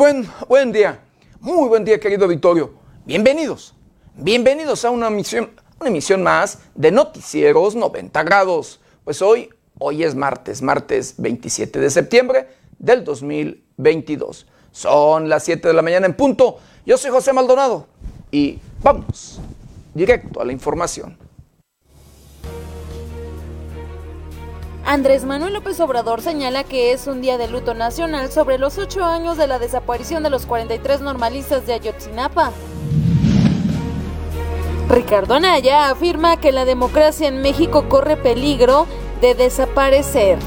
buen, buen día, muy buen día querido Victorio. Bienvenidos, bienvenidos a una emisión, una emisión más de Noticieros 90 grados. Pues hoy, hoy es martes, martes 27 de septiembre del 2022. Son las 7 de la mañana en punto. Yo soy José Maldonado y vamos directo a la información. Andrés Manuel López Obrador señala que es un día de luto nacional sobre los ocho años de la desaparición de los 43 normalistas de Ayotzinapa. Ricardo Anaya afirma que la democracia en México corre peligro de desaparecer.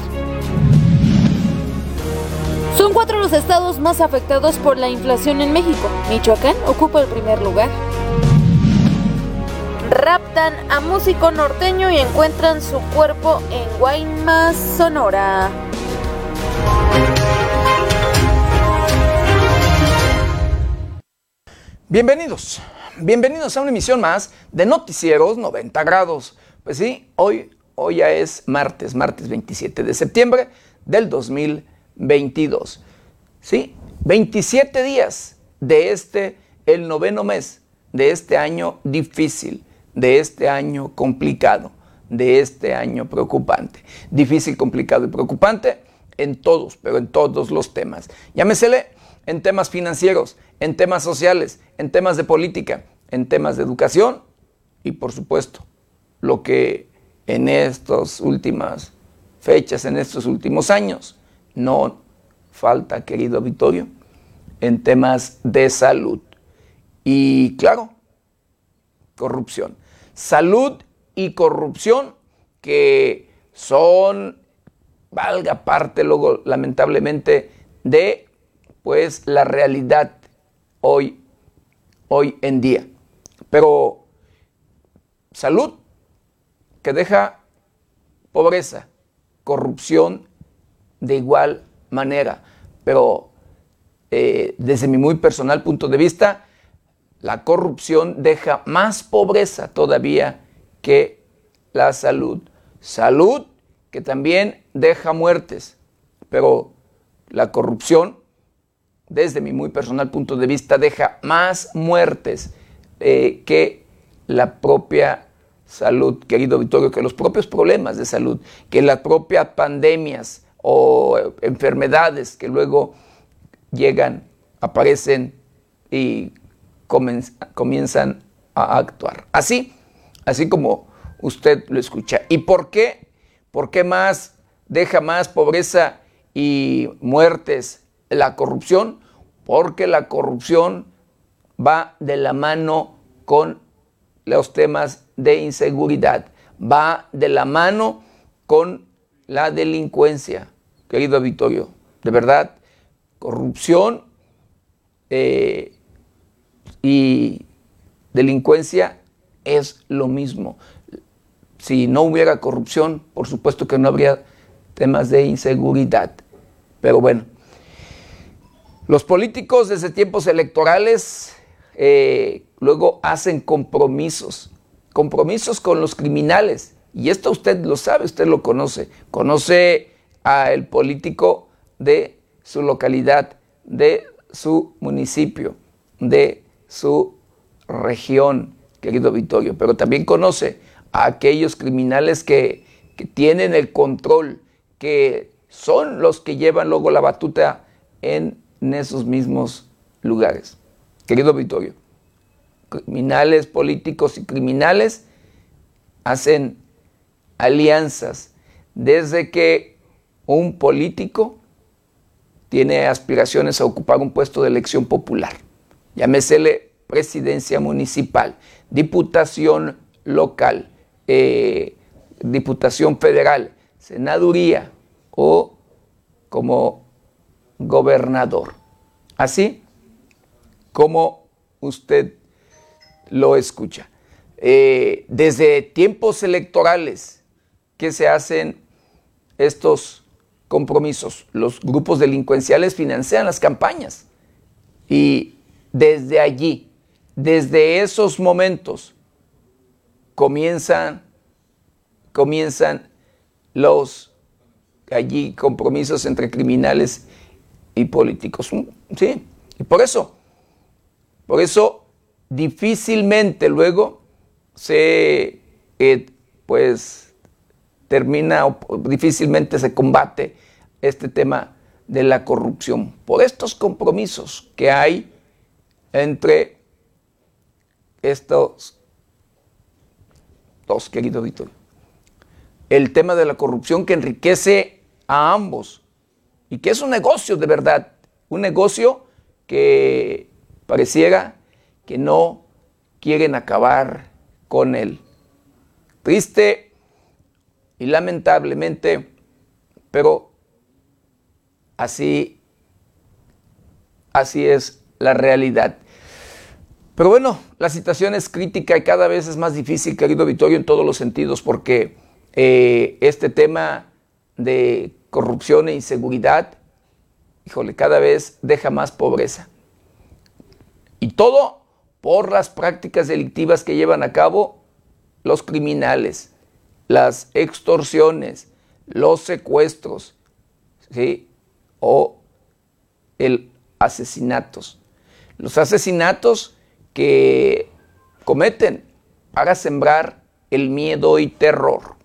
Son cuatro los estados más afectados por la inflación en México. Michoacán ocupa el primer lugar raptan a músico norteño y encuentran su cuerpo en Guaymas, Sonora. Bienvenidos, bienvenidos a una emisión más de Noticieros 90 grados. Pues sí, hoy, hoy ya es martes, martes 27 de septiembre del 2022. Sí, 27 días de este, el noveno mes de este año difícil de este año complicado, de este año preocupante. Difícil, complicado y preocupante en todos, pero en todos los temas. Llámesele en temas financieros, en temas sociales, en temas de política, en temas de educación y por supuesto lo que en estas últimas fechas, en estos últimos años, no falta, querido Vittorio, en temas de salud. Y claro, corrupción salud y corrupción, que son, valga parte luego, lamentablemente, de pues la realidad hoy, hoy en día. Pero salud que deja pobreza, corrupción de igual manera. Pero eh, desde mi muy personal punto de vista, la corrupción deja más pobreza todavía que la salud. Salud que también deja muertes, pero la corrupción, desde mi muy personal punto de vista, deja más muertes eh, que la propia salud, querido Vittorio, que los propios problemas de salud, que las propias pandemias o enfermedades que luego llegan, aparecen y comienzan a actuar. Así, así como usted lo escucha. ¿Y por qué? ¿Por qué más deja más pobreza y muertes la corrupción? Porque la corrupción va de la mano con los temas de inseguridad, va de la mano con la delincuencia, querido Vittorio. De verdad, corrupción eh, y delincuencia es lo mismo. Si no hubiera corrupción, por supuesto que no habría temas de inseguridad. Pero bueno, los políticos desde tiempos electorales eh, luego hacen compromisos, compromisos con los criminales. Y esto usted lo sabe, usted lo conoce. Conoce al político de su localidad, de su municipio, de su región, querido Vittorio, pero también conoce a aquellos criminales que, tienen el control, que son los que llevan luego la batuta en, esos mismos lugares. Querido Vittorio, criminales políticos y criminales hacen alianzas desde que un político tiene aspiraciones a ocupar un puesto de elección popular llámesele presidencia municipal, diputación local, eh, diputación federal, senaduría o como gobernador. Así como usted lo escucha. Eh, desde tiempos electorales que se hacen estos compromisos, los grupos delincuenciales financian las campañas y desde allí, desde esos momentos, comienzan, comienzan los allí compromisos entre criminales y políticos. Sí, Y por eso, por eso difícilmente luego se, eh, pues, termina o difícilmente se combate este tema de la corrupción por estos compromisos que hay entre estos dos, querido Víctor. El tema de la corrupción que enriquece a ambos y que es un negocio de verdad, un negocio que pareciera que no quieren acabar con él. Triste y lamentablemente, pero así, así es la realidad. Pero bueno, la situación es crítica y cada vez es más difícil, querido Vittorio, en todos los sentidos, porque eh, este tema de corrupción e inseguridad, híjole, cada vez deja más pobreza. Y todo por las prácticas delictivas que llevan a cabo los criminales, las extorsiones, los secuestros, ¿sí? o el asesinatos. Los asesinatos que cometen para sembrar el miedo y terror.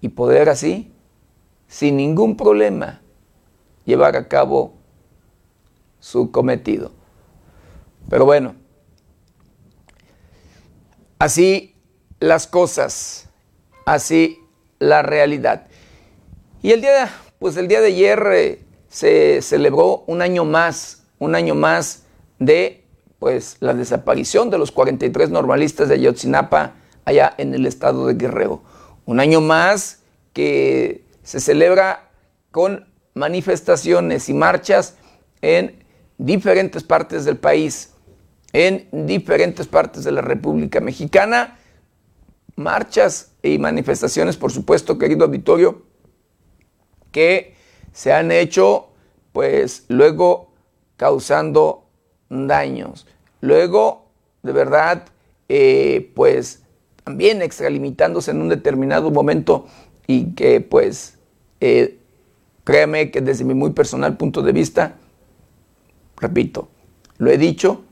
Y poder así, sin ningún problema, llevar a cabo su cometido. Pero bueno, así las cosas, así la realidad. Y el día, pues el día de ayer eh, se celebró un año más, un año más de pues la desaparición de los 43 normalistas de Ayotzinapa allá en el estado de Guerrero. Un año más que se celebra con manifestaciones y marchas en diferentes partes del país, en diferentes partes de la República Mexicana. Marchas y manifestaciones, por supuesto, querido auditorio, que se han hecho, pues luego causando daños. Luego, de verdad, eh, pues también extralimitándose en un determinado momento y que pues eh, créame que desde mi muy personal punto de vista, repito, lo he dicho,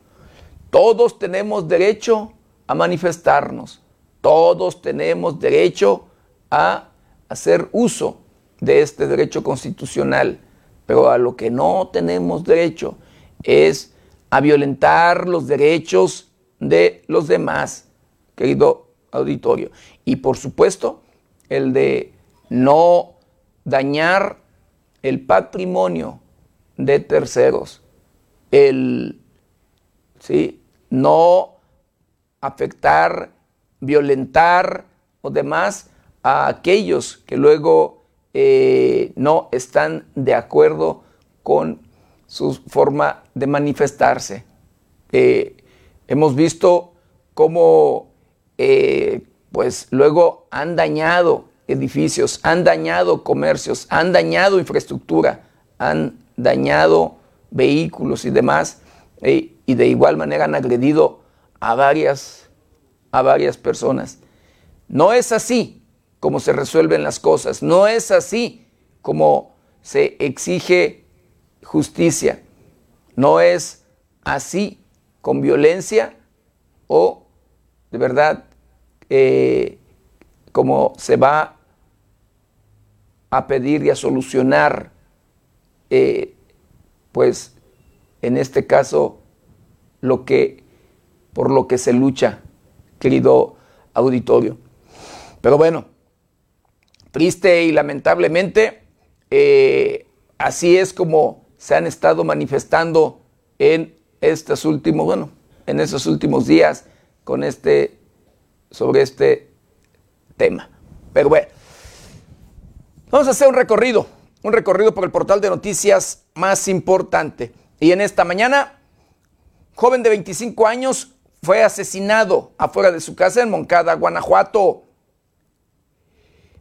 todos tenemos derecho a manifestarnos, todos tenemos derecho a hacer uso de este derecho constitucional, pero a lo que no tenemos derecho es a violentar los derechos de los demás, querido auditorio. Y por supuesto, el de no dañar el patrimonio de terceros, el ¿sí? no afectar, violentar o demás a aquellos que luego eh, no están de acuerdo con su forma de manifestarse. Eh, hemos visto cómo eh, pues luego han dañado edificios, han dañado comercios, han dañado infraestructura, han dañado vehículos y demás, eh, y de igual manera han agredido a varias, a varias personas. No es así como se resuelven las cosas, no es así como se exige justicia. No es así, con violencia o de verdad eh, como se va a pedir y a solucionar, eh, pues en este caso, lo que, por lo que se lucha, querido auditorio. Pero bueno, triste y lamentablemente, eh, así es como se han estado manifestando en estos últimos, bueno, en últimos días con este, sobre este tema. Pero bueno, vamos a hacer un recorrido, un recorrido por el portal de noticias más importante. Y en esta mañana, joven de 25 años fue asesinado afuera de su casa en Moncada, Guanajuato.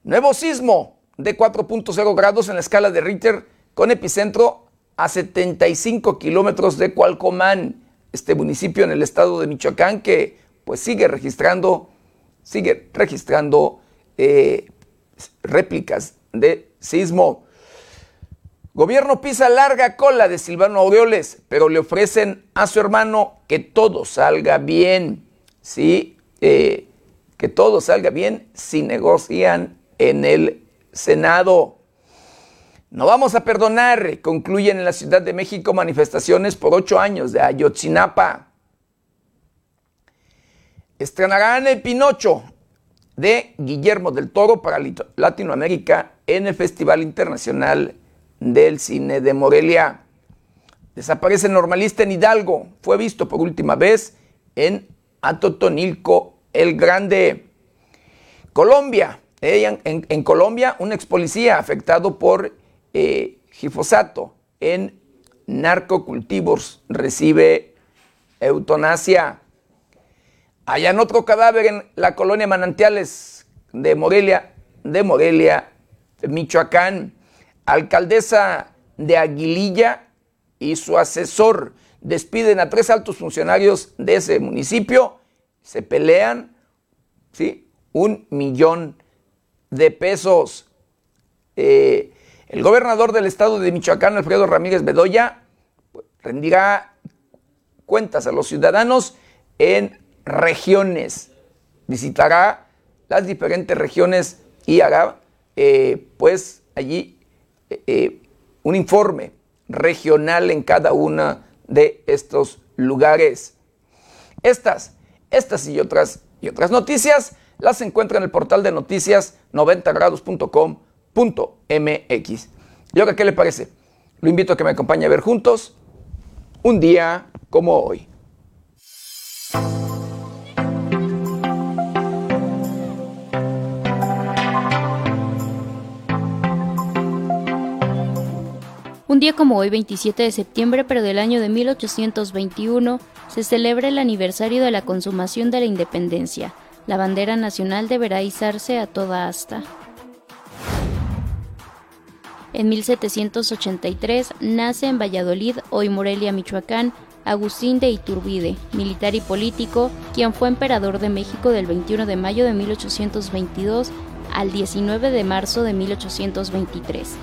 Nuevo sismo de 4.0 grados en la escala de Richter con epicentro a 75 kilómetros de Cualcomán, este municipio en el estado de Michoacán que pues sigue registrando, sigue registrando eh, réplicas de sismo. Gobierno pisa larga cola de Silvano Aureoles, pero le ofrecen a su hermano que todo salga bien. Sí, eh, que todo salga bien si negocian en el Senado. No vamos a perdonar, concluyen en la Ciudad de México manifestaciones por ocho años de Ayotzinapa. Estrenarán el Pinocho de Guillermo del Toro para Latinoamérica en el Festival Internacional del Cine de Morelia. Desaparece normalista en Hidalgo. Fue visto por última vez en Atotonilco el Grande. Colombia. En, Colombia, un ex policía afectado por eh, gifosato en narcocultivos recibe eutanasia. en otro cadáver en la colonia Manantiales de Morelia, de Morelia, Michoacán. Alcaldesa de Aguililla y su asesor despiden a tres altos funcionarios de ese municipio, se pelean, ¿sí? Un millón de pesos. Eh, el gobernador del estado de Michoacán, Alfredo Ramírez Bedoya, rendirá cuentas a los ciudadanos en regiones. Visitará las diferentes regiones y hará, eh, pues, allí eh, eh, un informe regional en cada una de estos lugares. Estas, estas y otras, y otras noticias las encuentra en el portal de noticias 90grados.com.mx. ¿Y ahora qué le parece? Lo invito a que me acompañe a ver juntos un día como hoy. Un día como hoy, 27 de septiembre, pero del año de 1821, se celebra el aniversario de la consumación de la independencia. La bandera nacional deberá izarse a toda asta. En 1783 nace en Valladolid, hoy Morelia, Michoacán, Agustín de Iturbide, militar y político, quien fue emperador de México del 21 de mayo de 1822 al 19 de marzo de 1823.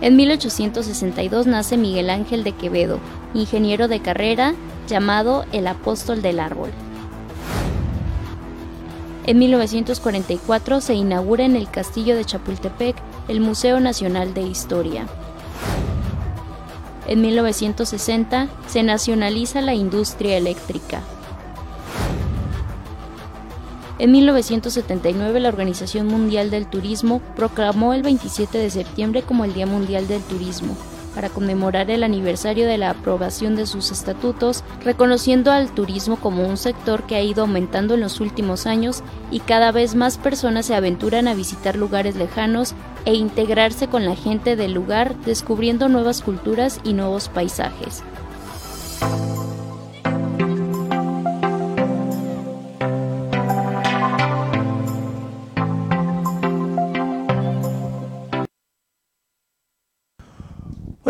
En 1862 nace Miguel Ángel de Quevedo, ingeniero de carrera, llamado el apóstol del árbol. En 1944 se inaugura en el castillo de Chapultepec el Museo Nacional de Historia. En 1960 se nacionaliza la industria eléctrica. En 1979 la Organización Mundial del Turismo proclamó el 27 de septiembre como el Día Mundial del Turismo, para conmemorar el aniversario de la aprobación de sus estatutos, reconociendo al turismo como un sector que ha ido aumentando en los últimos años y cada vez más personas se aventuran a visitar lugares lejanos e integrarse con la gente del lugar, descubriendo nuevas culturas y nuevos paisajes.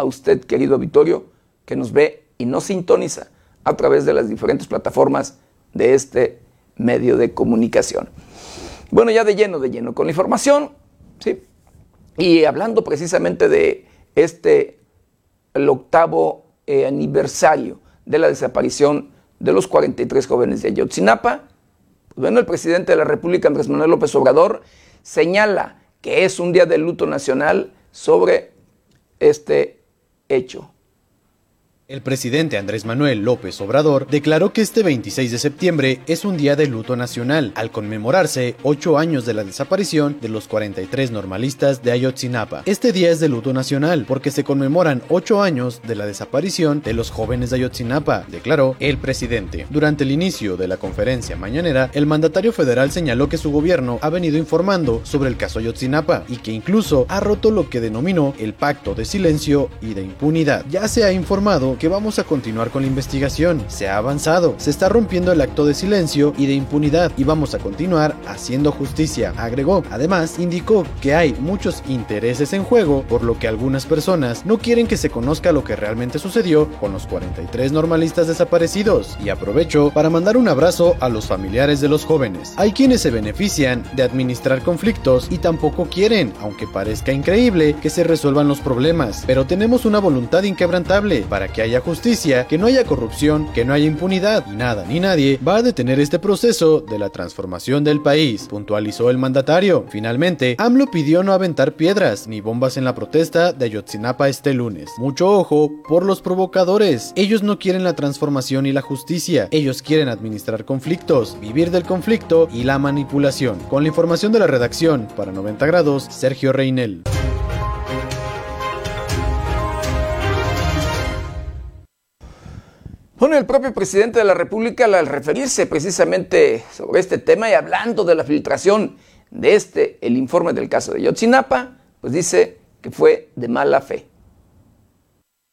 a usted, querido auditorio, que nos ve y nos sintoniza a través de las diferentes plataformas de este medio de comunicación. Bueno, ya de lleno, de lleno con la información, ¿sí? Y hablando precisamente de este, el octavo eh, aniversario de la desaparición de los 43 jóvenes de Ayotzinapa, pues bueno, el presidente de la República, Andrés Manuel López Obrador, señala que es un día de luto nacional sobre este hecho. El presidente Andrés Manuel López Obrador declaró que este 26 de septiembre es un día de luto nacional, al conmemorarse ocho años de la desaparición de los 43 normalistas de Ayotzinapa. Este día es de luto nacional porque se conmemoran ocho años de la desaparición de los jóvenes de Ayotzinapa, declaró el presidente. Durante el inicio de la conferencia mañanera, el mandatario federal señaló que su gobierno ha venido informando sobre el caso Ayotzinapa y que incluso ha roto lo que denominó el pacto de silencio y de impunidad. Ya se ha informado que vamos a continuar con la investigación. Se ha avanzado, se está rompiendo el acto de silencio y de impunidad y vamos a continuar haciendo justicia, agregó. Además, indicó que hay muchos intereses en juego, por lo que algunas personas no quieren que se conozca lo que realmente sucedió con los 43 normalistas desaparecidos. Y aprovecho para mandar un abrazo a los familiares de los jóvenes. Hay quienes se benefician de administrar conflictos y tampoco quieren, aunque parezca increíble, que se resuelvan los problemas, pero tenemos una voluntad inquebrantable para que justicia, que no haya corrupción, que no haya impunidad y nada ni nadie va a detener este proceso de la transformación del país, puntualizó el mandatario. Finalmente, AMLO pidió no aventar piedras ni bombas en la protesta de Ayotzinapa este lunes. Mucho ojo por los provocadores. Ellos no quieren la transformación y la justicia. Ellos quieren administrar conflictos, vivir del conflicto y la manipulación. Con la información de la redacción para 90 grados, Sergio Reinel. Bueno, el propio presidente de la República, al referirse precisamente sobre este tema y hablando de la filtración de este, el informe del caso de Yotzinapa, pues dice que fue de mala fe.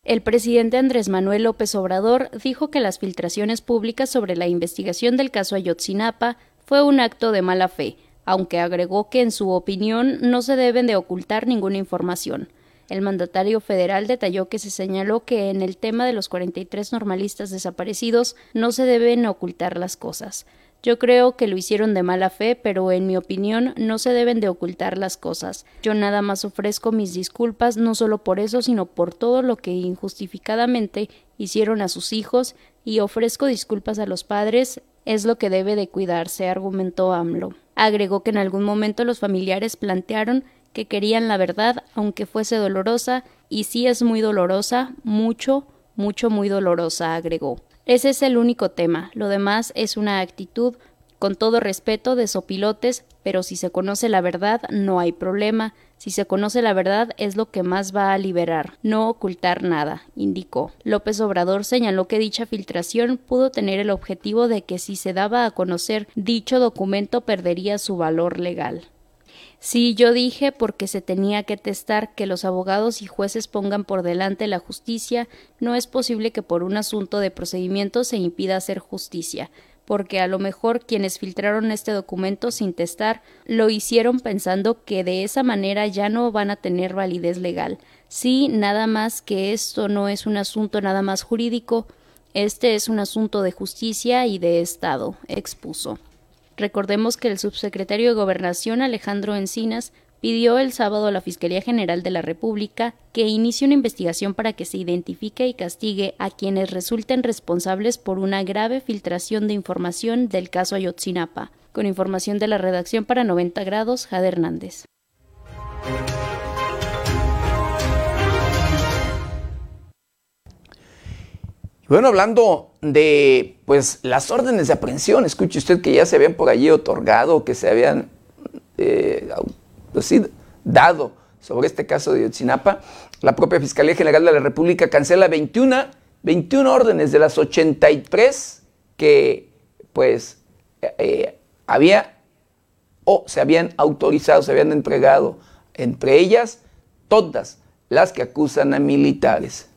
El presidente Andrés Manuel López Obrador dijo que las filtraciones públicas sobre la investigación del caso Ayotzinapa fue un acto de mala fe, aunque agregó que en su opinión no se deben de ocultar ninguna información. El mandatario federal detalló que se señaló que en el tema de los 43 normalistas desaparecidos no se deben ocultar las cosas. Yo creo que lo hicieron de mala fe, pero en mi opinión no se deben de ocultar las cosas. Yo nada más ofrezco mis disculpas no solo por eso, sino por todo lo que injustificadamente hicieron a sus hijos y ofrezco disculpas a los padres, es lo que debe de cuidarse, argumentó AMLO. Agregó que en algún momento los familiares plantearon que querían la verdad, aunque fuese dolorosa, y sí es muy dolorosa, mucho, mucho, muy dolorosa, agregó. Ese es el único tema, lo demás es una actitud, con todo respeto, de sopilotes, pero si se conoce la verdad, no hay problema. Si se conoce la verdad es lo que más va a liberar, no ocultar nada, indicó. López Obrador señaló que dicha filtración pudo tener el objetivo de que si se daba a conocer dicho documento perdería su valor legal. Sí, yo dije porque se tenía que testar que los abogados y jueces pongan por delante la justicia, no es posible que por un asunto de procedimiento se impida hacer justicia, porque a lo mejor quienes filtraron este documento sin testar lo hicieron pensando que de esa manera ya no van a tener validez legal. Sí, nada más que esto no es un asunto nada más jurídico, este es un asunto de justicia y de Estado, expuso. Recordemos que el subsecretario de Gobernación Alejandro Encinas pidió el sábado a la Fiscalía General de la República que inicie una investigación para que se identifique y castigue a quienes resulten responsables por una grave filtración de información del caso Ayotzinapa. Con información de la redacción para 90 grados, Jade Hernández. Bueno, hablando de pues las órdenes de aprehensión, escuche usted que ya se habían por allí otorgado, que se habían eh, pues dado sobre este caso de Yotzinapa, la propia Fiscalía General de la República cancela 21, 21 órdenes de las 83 que pues eh, había o se habían autorizado, se habían entregado, entre ellas todas las que acusan a militares.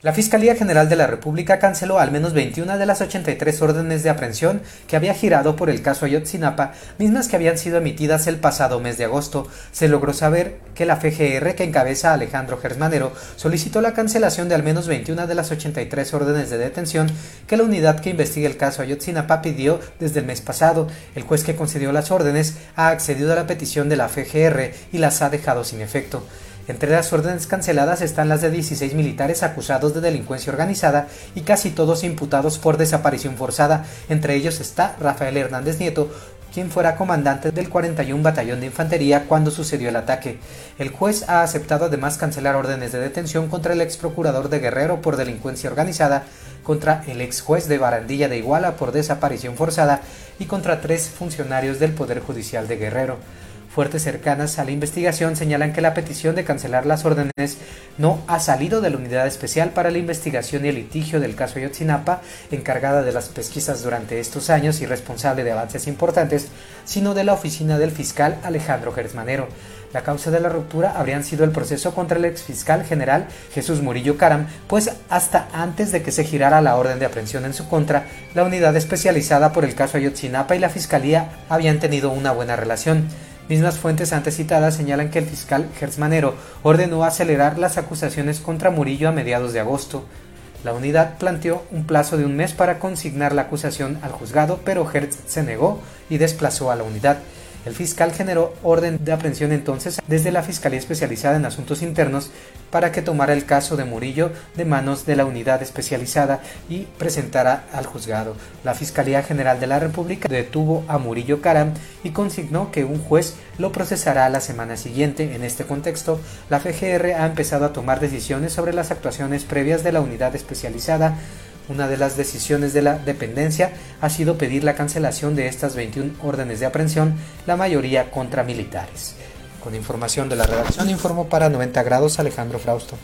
La Fiscalía General de la República canceló al menos 21 de las 83 órdenes de aprehensión que había girado por el caso Ayotzinapa, mismas que habían sido emitidas el pasado mes de agosto. Se logró saber que la FGR, que encabeza Alejandro Gersmanero, solicitó la cancelación de al menos 21 de las 83 órdenes de detención que la unidad que investiga el caso Ayotzinapa pidió desde el mes pasado. El juez que concedió las órdenes ha accedido a la petición de la FGR y las ha dejado sin efecto. Entre las órdenes canceladas están las de 16 militares acusados de delincuencia organizada y casi todos imputados por desaparición forzada. Entre ellos está Rafael Hernández Nieto, quien fuera comandante del 41 Batallón de Infantería cuando sucedió el ataque. El juez ha aceptado además cancelar órdenes de detención contra el ex procurador de Guerrero por delincuencia organizada, contra el ex juez de Barandilla de Iguala por desaparición forzada y contra tres funcionarios del Poder Judicial de Guerrero. Fuertes cercanas a la investigación señalan que la petición de cancelar las órdenes no ha salido de la Unidad Especial para la Investigación y el Litigio del caso Ayotzinapa, encargada de las pesquisas durante estos años y responsable de avances importantes, sino de la oficina del fiscal Alejandro Gersmanero. La causa de la ruptura habrían sido el proceso contra el exfiscal general Jesús Murillo Caram, pues hasta antes de que se girara la orden de aprehensión en su contra, la unidad especializada por el caso Ayotzinapa y la fiscalía habían tenido una buena relación. Mismas fuentes antes citadas señalan que el fiscal Gersmanero ordenó acelerar las acusaciones contra Murillo a mediados de agosto. La unidad planteó un plazo de un mes para consignar la acusación al juzgado, pero Hertz se negó y desplazó a la unidad. El fiscal generó orden de aprehensión entonces desde la Fiscalía Especializada en Asuntos Internos para que tomara el caso de Murillo de manos de la unidad especializada y presentara al juzgado. La Fiscalía General de la República detuvo a Murillo Caram y consignó que un juez lo procesará la semana siguiente. En este contexto, la FGR ha empezado a tomar decisiones sobre las actuaciones previas de la unidad especializada una de las decisiones de la dependencia ha sido pedir la cancelación de estas 21 órdenes de aprehensión, la mayoría contra militares. Con información de la redacción informó para 90 grados Alejandro Frausto.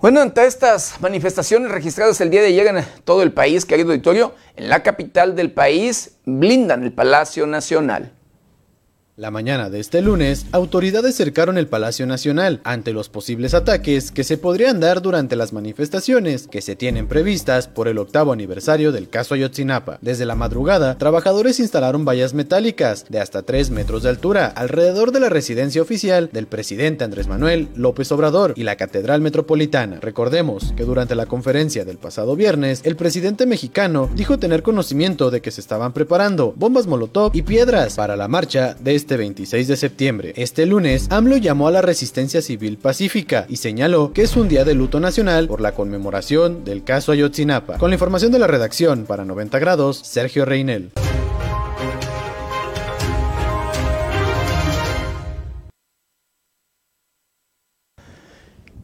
Bueno, ante estas manifestaciones registradas el día de ayer en todo el país, querido auditorio, en la capital del país blindan el Palacio Nacional. La mañana de este lunes, autoridades cercaron el Palacio Nacional ante los posibles ataques que se podrían dar durante las manifestaciones que se tienen previstas por el octavo aniversario del caso Ayotzinapa. Desde la madrugada, trabajadores instalaron vallas metálicas de hasta 3 metros de altura alrededor de la residencia oficial del presidente Andrés Manuel López Obrador y la Catedral Metropolitana. Recordemos que durante la conferencia del pasado viernes, el presidente mexicano dijo tener conocimiento de que se estaban preparando bombas molotov y piedras para la marcha de este 26 de septiembre. Este lunes, AMLO llamó a la resistencia civil pacífica y señaló que es un día de luto nacional por la conmemoración del caso Ayotzinapa. Con la información de la redacción para 90 grados, Sergio Reinel.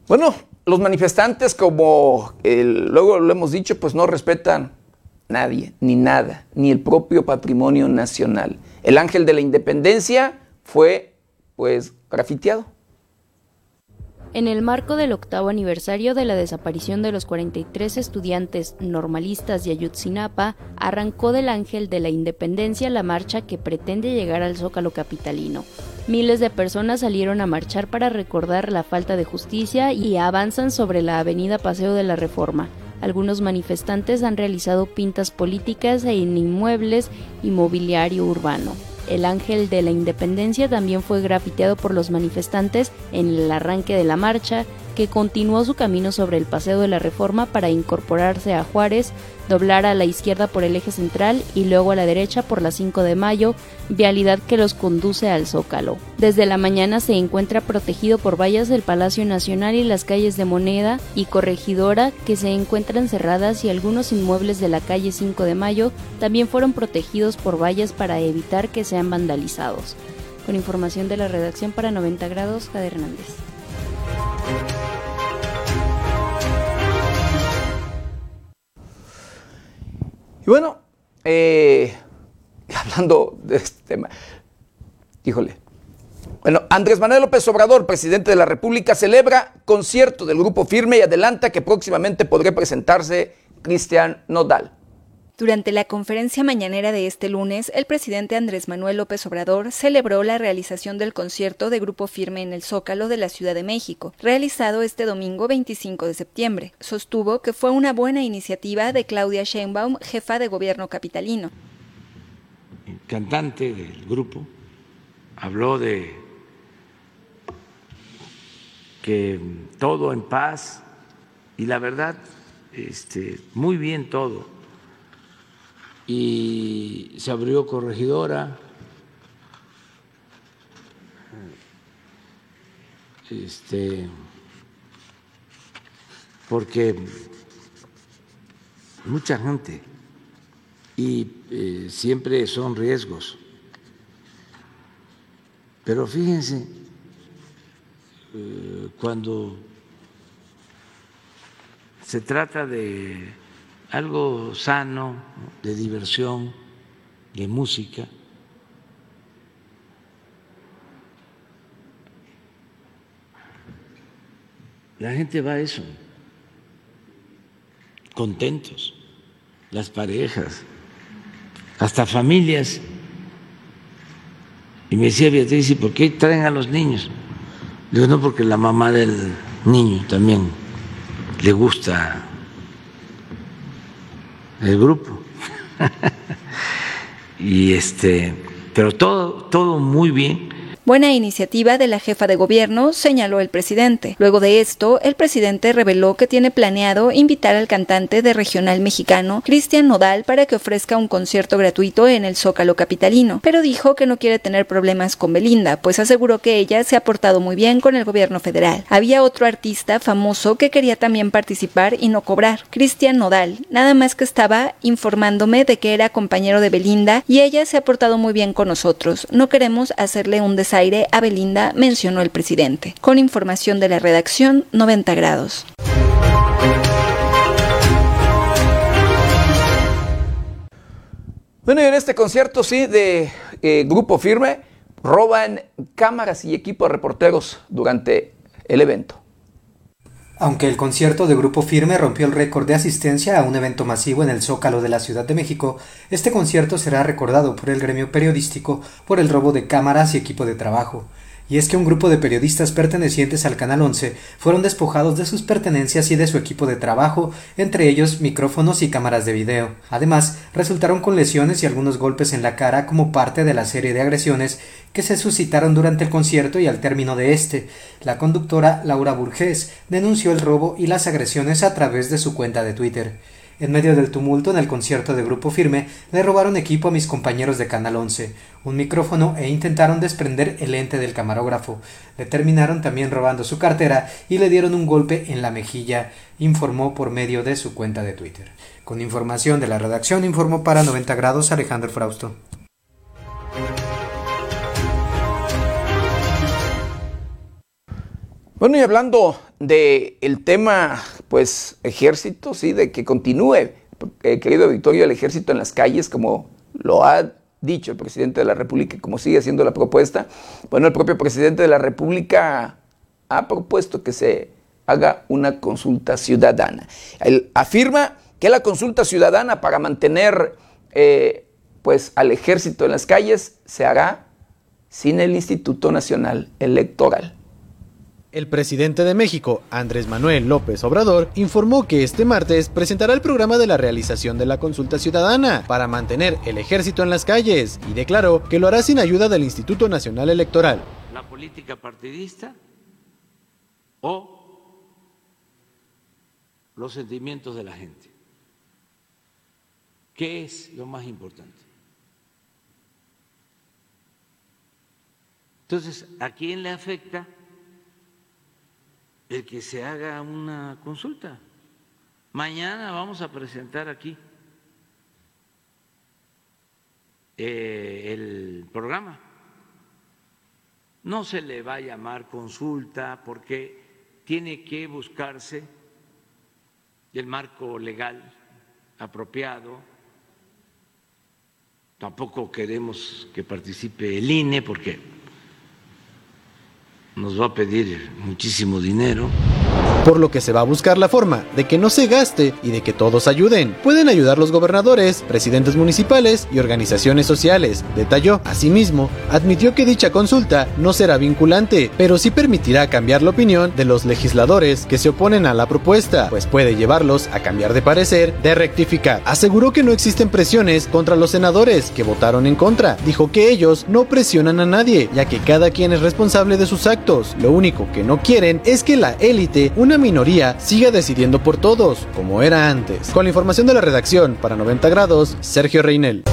Bueno, los manifestantes, como luego lo hemos dicho, pues no respetan nadie, ni nada, ni el propio patrimonio nacional. El ángel de la independencia fue, pues, grafiteado. En el marco del octavo aniversario de la desaparición de los 43 estudiantes normalistas de Ayutzinapa, arrancó del Ángel de la Independencia la marcha que pretende llegar al Zócalo capitalino. Miles de personas salieron a marchar para recordar la falta de justicia y avanzan sobre la avenida Paseo de la Reforma. Algunos manifestantes han realizado pintas políticas en inmuebles y mobiliario urbano. El ángel de la independencia también fue grafiteado por los manifestantes en el arranque de la marcha que continuó su camino sobre el Paseo de la Reforma para incorporarse a Juárez, doblar a la izquierda por el eje central y luego a la derecha por la 5 de mayo, vialidad que los conduce al Zócalo. Desde la mañana se encuentra protegido por vallas del Palacio Nacional y las calles de Moneda y Corregidora que se encuentran cerradas y algunos inmuebles de la calle 5 de mayo también fueron protegidos por vallas para evitar que sean vandalizados. Con información de la redacción para 90 grados, Jade Hernández. Y bueno, eh, hablando de este tema, híjole. Bueno, Andrés Manuel López Obrador, presidente de la República, celebra concierto del Grupo Firme y adelanta que próximamente podría presentarse Cristian Nodal. Durante la conferencia mañanera de este lunes, el presidente Andrés Manuel López Obrador celebró la realización del concierto de Grupo Firme en el Zócalo de la Ciudad de México, realizado este domingo 25 de septiembre. Sostuvo que fue una buena iniciativa de Claudia Sheinbaum, jefa de gobierno capitalino. El cantante del grupo habló de que todo en paz y la verdad, este, muy bien todo y se abrió corregidora. Este, porque mucha gente y eh, siempre son riesgos. Pero fíjense, eh, cuando se trata de algo sano, de diversión, de música, la gente va a eso, contentos, las parejas, hasta familias. Y me decía Beatriz, ¿y por qué traen a los niños? Digo, no, porque la mamá del niño también le gusta el grupo. y este, pero todo, todo muy bien. Buena iniciativa de la jefa de gobierno, señaló el presidente. Luego de esto, el presidente reveló que tiene planeado invitar al cantante de regional mexicano, Cristian Nodal, para que ofrezca un concierto gratuito en el Zócalo capitalino, pero dijo que no quiere tener problemas con Belinda, pues aseguró que ella se ha portado muy bien con el gobierno federal. Había otro artista famoso que quería también participar y no cobrar, Cristian Nodal, nada más que estaba informándome de que era compañero de Belinda y ella se ha portado muy bien con nosotros. No queremos hacerle un desastre aire a Belinda, mencionó el presidente. Con información de la redacción 90 grados. Bueno, y en este concierto, sí, de eh, Grupo Firme, roban cámaras y equipo de reporteros durante el evento. Aunque el concierto de Grupo Firme rompió el récord de asistencia a un evento masivo en el Zócalo de la Ciudad de México, este concierto será recordado por el gremio periodístico por el robo de cámaras y equipo de trabajo y es que un grupo de periodistas pertenecientes al Canal 11 fueron despojados de sus pertenencias y de su equipo de trabajo, entre ellos micrófonos y cámaras de video. Además, resultaron con lesiones y algunos golpes en la cara como parte de la serie de agresiones que se suscitaron durante el concierto y al término de este. La conductora Laura Burgés denunció el robo y las agresiones a través de su cuenta de Twitter. En medio del tumulto en el concierto de Grupo Firme, le robaron equipo a mis compañeros de Canal 11, un micrófono e intentaron desprender el lente del camarógrafo. Le terminaron también robando su cartera y le dieron un golpe en la mejilla, informó por medio de su cuenta de Twitter. Con información de la redacción, informó para 90 grados Alejandro Frausto. Bueno, y hablando del el tema, pues, ejército, sí, de que continúe, eh, querido Victorio, el ejército en las calles, como lo ha dicho el presidente de la República, como sigue haciendo la propuesta. Bueno, el propio presidente de la República ha propuesto que se haga una consulta ciudadana. Él afirma que la consulta ciudadana para mantener eh, pues, al ejército en las calles se hará sin el Instituto Nacional Electoral. El presidente de México, Andrés Manuel López Obrador, informó que este martes presentará el programa de la realización de la consulta ciudadana para mantener el ejército en las calles y declaró que lo hará sin ayuda del Instituto Nacional Electoral. La política partidista o los sentimientos de la gente. ¿Qué es lo más importante? Entonces, ¿a quién le afecta? El que se haga una consulta. Mañana vamos a presentar aquí eh, el programa. No se le va a llamar consulta porque tiene que buscarse el marco legal apropiado. Tampoco queremos que participe el INE porque nos va a pedir muchísimo dinero por lo que se va a buscar la forma de que no se gaste y de que todos ayuden. Pueden ayudar los gobernadores, presidentes municipales y organizaciones sociales, detalló. Asimismo, admitió que dicha consulta no será vinculante, pero sí permitirá cambiar la opinión de los legisladores que se oponen a la propuesta, pues puede llevarlos a cambiar de parecer, de rectificar. Aseguró que no existen presiones contra los senadores que votaron en contra. Dijo que ellos no presionan a nadie, ya que cada quien es responsable de sus actos. Lo único que no quieren es que la élite, una minoría siga decidiendo por todos, como era antes. Con la información de la redacción, para 90 grados, Sergio Reinel.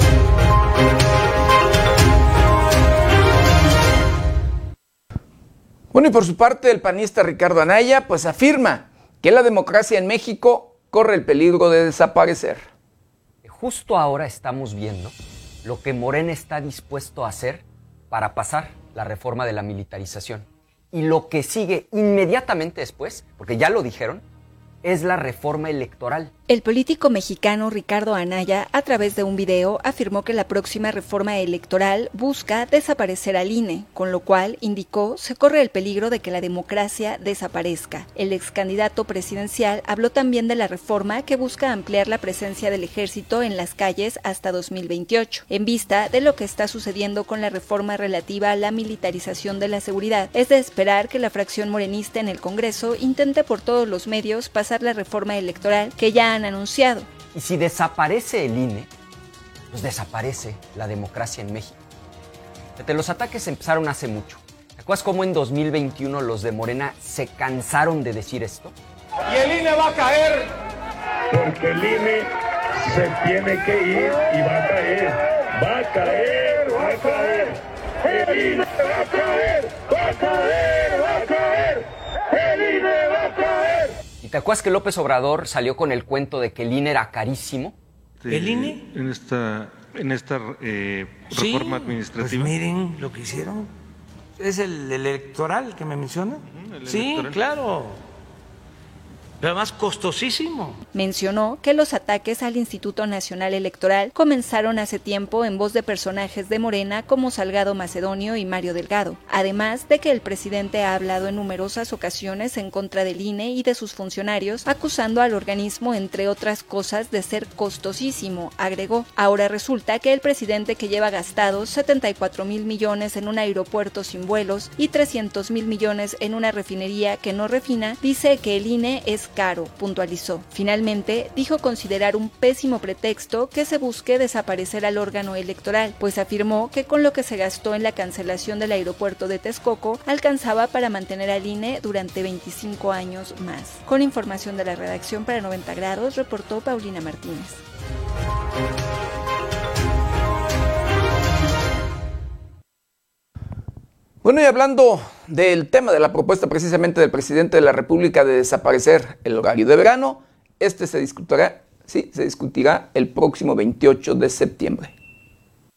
Bueno, y por su parte, el panista Ricardo Anaya, pues afirma que la democracia en México corre el peligro de desaparecer. Justo ahora estamos viendo lo que Morena está dispuesto a hacer para pasar la reforma de la militarización. Y lo que sigue inmediatamente después, porque ya lo dijeron, es la reforma electoral. El político mexicano Ricardo Anaya, a través de un video, afirmó que la próxima reforma electoral busca desaparecer al INE, con lo cual, indicó, se corre el peligro de que la democracia desaparezca. El ex candidato presidencial habló también de la reforma que busca ampliar la presencia del ejército en las calles hasta 2028, en vista de lo que está sucediendo con la reforma relativa a la militarización de la seguridad. Es de esperar que la fracción morenista en el Congreso intente por todos los medios pasar la reforma electoral que ya han anunciado. Y si desaparece el INE, pues desaparece la democracia en México. Desde los ataques empezaron hace mucho. ¿Te acuerdas cómo en 2021 los de Morena se cansaron de decir esto? Y el INE va a caer. Porque el INE se tiene que ir y va a caer. Va a caer, va a caer. El INE va a caer, va a caer, va a caer. El INE va a caer. ¿Te acuerdas que López Obrador salió con el cuento de que el INE era carísimo? ¿El INE? En esta, en esta eh, reforma sí, administrativa. Pues miren lo que hicieron. ¿Es el, electoral que me menciona? sí, electoral. claro además costosísimo. Mencionó que los ataques al Instituto Nacional Electoral comenzaron hace tiempo en voz de personajes de Morena como Salgado Macedonio y Mario Delgado, además de que el presidente ha hablado en numerosas ocasiones en contra del INE y de sus funcionarios, acusando al organismo, entre otras cosas, de ser costosísimo, agregó. Ahora resulta que el presidente que lleva gastados 74 mil millones en un aeropuerto sin vuelos y 300 mil millones en una refinería que no refina, dice que el INE es caro, puntualizó. Finalmente, dijo considerar un pésimo pretexto que se busque desaparecer al órgano electoral, pues afirmó que con lo que se gastó en la cancelación del aeropuerto de Texcoco alcanzaba para mantener al INE durante 25 años más. Con información de la redacción para 90 grados, reportó Paulina Martínez. Bueno, y hablando del tema de la propuesta precisamente del presidente de la República de desaparecer el horario de verano, este se discutirá, sí, se discutirá el próximo 28 de septiembre.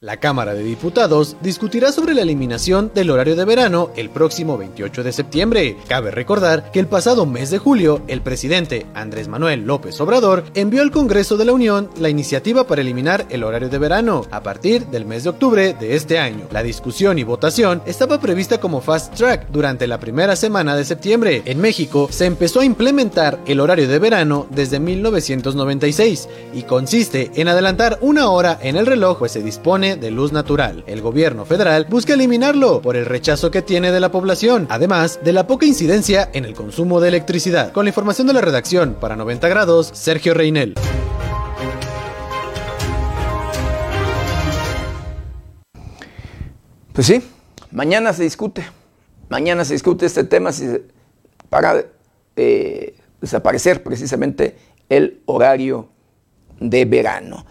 La Cámara de Diputados discutirá sobre la eliminación del horario de verano el próximo 28 de septiembre. Cabe recordar que el pasado mes de julio, el presidente Andrés Manuel López Obrador envió al Congreso de la Unión la iniciativa para eliminar el horario de verano a partir del mes de octubre de este año. La discusión y votación estaba prevista como fast track durante la primera semana de septiembre. En México se empezó a implementar el horario de verano desde 1996 y consiste en adelantar una hora en el reloj pues se dispone de luz natural. El gobierno federal busca eliminarlo por el rechazo que tiene de la población, además de la poca incidencia en el consumo de electricidad. Con la información de la redacción para 90 grados, Sergio Reinel. Pues sí, mañana se discute. Mañana se discute este tema si para eh, desaparecer precisamente el horario de verano.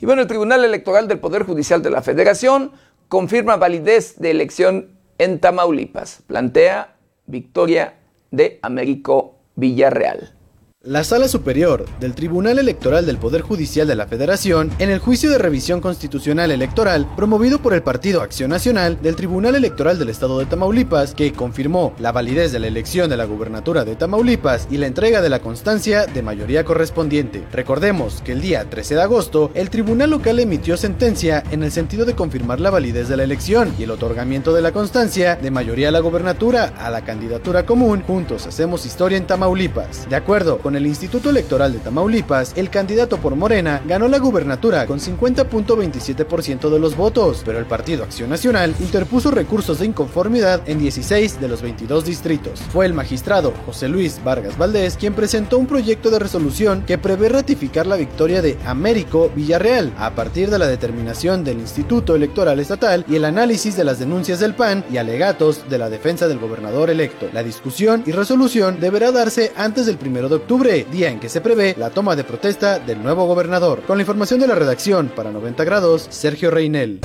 Y bueno, el Tribunal Electoral del Poder Judicial de la Federación confirma validez de elección en Tamaulipas. Plantea victoria de Américo Villarreal. La Sala Superior del Tribunal Electoral del Poder Judicial de la Federación, en el juicio de revisión constitucional electoral promovido por el Partido Acción Nacional del Tribunal Electoral del Estado de Tamaulipas, que confirmó la validez de la elección de la gubernatura de Tamaulipas y la entrega de la constancia de mayoría correspondiente. Recordemos que el día 13 de agosto, el Tribunal Local emitió sentencia en el sentido de confirmar la validez de la elección y el otorgamiento de la constancia de mayoría a la gubernatura a la candidatura común Juntos Hacemos Historia en Tamaulipas. De acuerdo con el Instituto Electoral de Tamaulipas, el candidato por Morena ganó la gubernatura con 50.27% de los votos, pero el Partido Acción Nacional interpuso recursos de inconformidad en 16 de los 22 distritos. Fue el magistrado José Luis Vargas Valdés quien presentó un proyecto de resolución que prevé ratificar la victoria de Américo Villarreal a partir de la determinación del Instituto Electoral Estatal y el análisis de las denuncias del PAN y alegatos de la defensa del gobernador electo. La discusión y resolución deberá darse antes del 1 de octubre día en que se prevé la toma de protesta del nuevo gobernador. Con la información de la redacción para 90 grados, Sergio Reinel.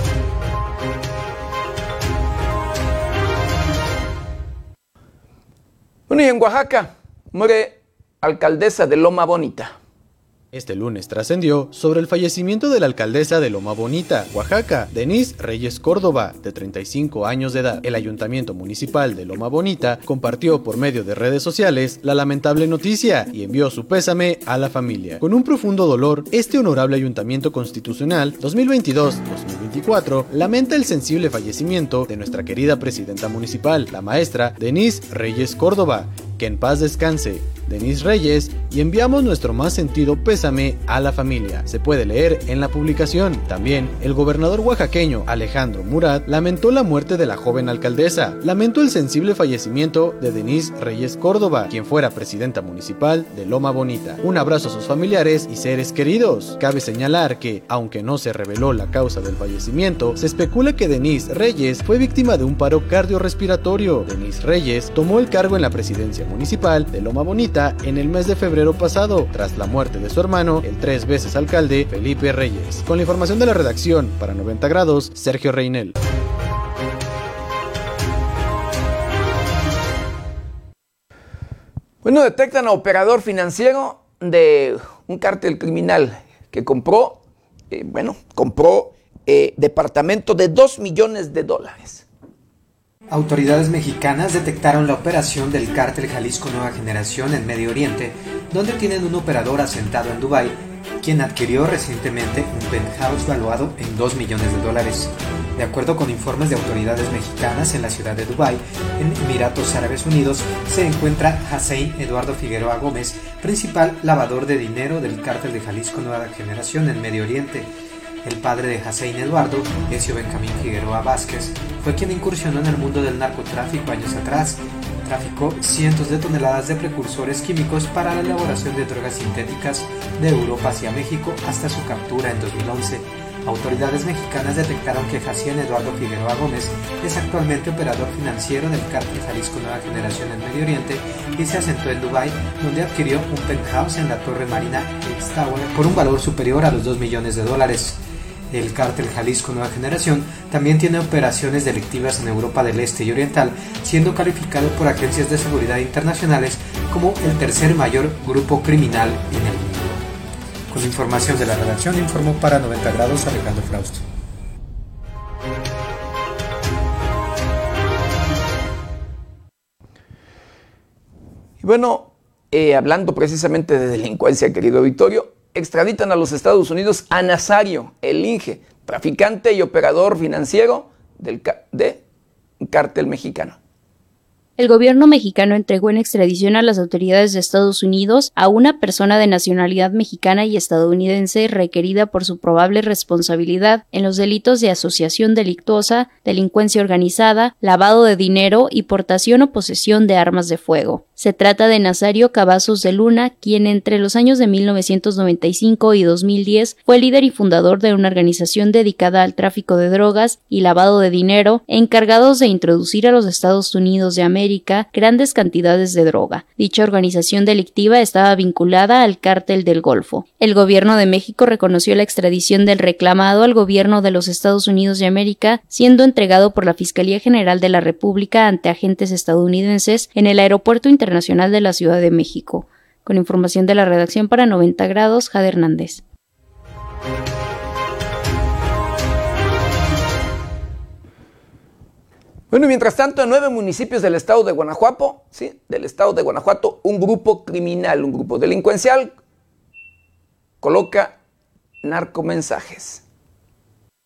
Bueno, y en Oaxaca muere alcaldesa de Loma Bonita. Este lunes trascendió sobre el fallecimiento de la alcaldesa de Loma Bonita, Oaxaca, Denise Reyes Córdoba, de 35 años de edad. El ayuntamiento municipal de Loma Bonita compartió por medio de redes sociales la lamentable noticia y envió su pésame a la familia. Con un profundo dolor, este honorable ayuntamiento constitucional 2022-2024 lamenta el sensible fallecimiento de nuestra querida presidenta municipal, la maestra Denise Reyes Córdoba, que en paz descanse. Denise Reyes y enviamos nuestro más sentido pésame a la familia. Se puede leer en la publicación. También, el gobernador oaxaqueño Alejandro Murat lamentó la muerte de la joven alcaldesa. Lamentó el sensible fallecimiento de Denise Reyes Córdoba, quien fuera presidenta municipal de Loma Bonita. Un abrazo a sus familiares y seres queridos. Cabe señalar que, aunque no se reveló la causa del fallecimiento, se especula que Denise Reyes fue víctima de un paro cardiorrespiratorio. Denise Reyes tomó el cargo en la presidencia municipal de Loma Bonita en el mes de febrero pasado, tras la muerte de su hermano, el tres veces alcalde Felipe Reyes. Con la información de la redacción para 90 grados, Sergio Reinel. Bueno, detectan a operador financiero de un cártel criminal que compró, eh, bueno, compró eh, departamento de 2 millones de dólares. Autoridades mexicanas detectaron la operación del cártel Jalisco Nueva Generación en Medio Oriente, donde tienen un operador asentado en Dubái, quien adquirió recientemente un penthouse valuado en 2 millones de dólares. De acuerdo con informes de autoridades mexicanas en la ciudad de Dubái, en Emiratos Árabes Unidos, se encuentra Hussein Eduardo Figueroa Gómez, principal lavador de dinero del cártel de Jalisco Nueva Generación en Medio Oriente el padre de Hussein Eduardo, Ezio Benjamín Figueroa Vázquez, fue quien incursionó en el mundo del narcotráfico años atrás. Traficó cientos de toneladas de precursores químicos para la elaboración de drogas sintéticas de Europa hacia México hasta su captura en 2011. Autoridades mexicanas detectaron que Hacían Eduardo Figueroa Gómez es actualmente operador financiero del cártel Jalisco Nueva Generación en Medio Oriente y se asentó en Dubái, donde adquirió un penthouse en la Torre Marina X Tower por un valor superior a los 2 millones de dólares. El cártel Jalisco Nueva Generación también tiene operaciones delictivas en Europa del Este y Oriental, siendo calificado por agencias de seguridad internacionales como el tercer mayor grupo criminal en el mundo. Con información de la redacción informó para 90 grados Alejandro Frausto. Y bueno, eh, hablando precisamente de delincuencia, querido Victorio, extraditan a los Estados Unidos a Nazario, el Inge, traficante y operador financiero del, de un cártel mexicano. El gobierno mexicano entregó en extradición a las autoridades de Estados Unidos a una persona de nacionalidad mexicana y estadounidense requerida por su probable responsabilidad en los delitos de asociación delictuosa, delincuencia organizada, lavado de dinero y portación o posesión de armas de fuego. Se trata de Nazario Cavazos de Luna, quien entre los años de 1995 y 2010 fue líder y fundador de una organización dedicada al tráfico de drogas y lavado de dinero, encargados de introducir a los Estados Unidos de América grandes cantidades de droga. Dicha organización delictiva estaba vinculada al cártel del Golfo. El gobierno de México reconoció la extradición del reclamado al gobierno de los Estados Unidos de América, siendo entregado por la Fiscalía General de la República ante agentes estadounidenses en el aeropuerto internacional de la Ciudad de México. Con información de la redacción para 90 grados, Jade Hernández. Bueno, mientras tanto, en nueve municipios del estado de Guanajuato, ¿sí? del estado de Guanajuato, un grupo criminal, un grupo delincuencial, coloca narcomensajes.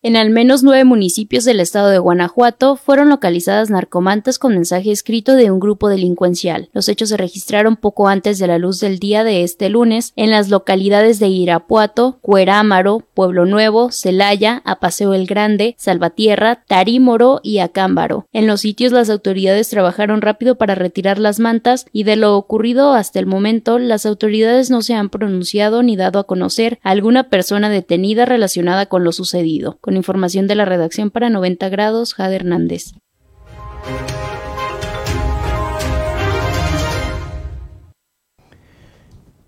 En al menos nueve municipios del estado de Guanajuato fueron localizadas narcomantas con mensaje escrito de un grupo delincuencial. Los hechos se registraron poco antes de la luz del día de este lunes en las localidades de Irapuato, Cuerámaro, Pueblo Nuevo, Celaya, Apaseo el Grande, Salvatierra, Tarímoro y Acámbaro. En los sitios las autoridades trabajaron rápido para retirar las mantas y de lo ocurrido hasta el momento las autoridades no se han pronunciado ni dado a conocer a alguna persona detenida relacionada con lo sucedido. Con información de la redacción para 90 grados, Jade Hernández.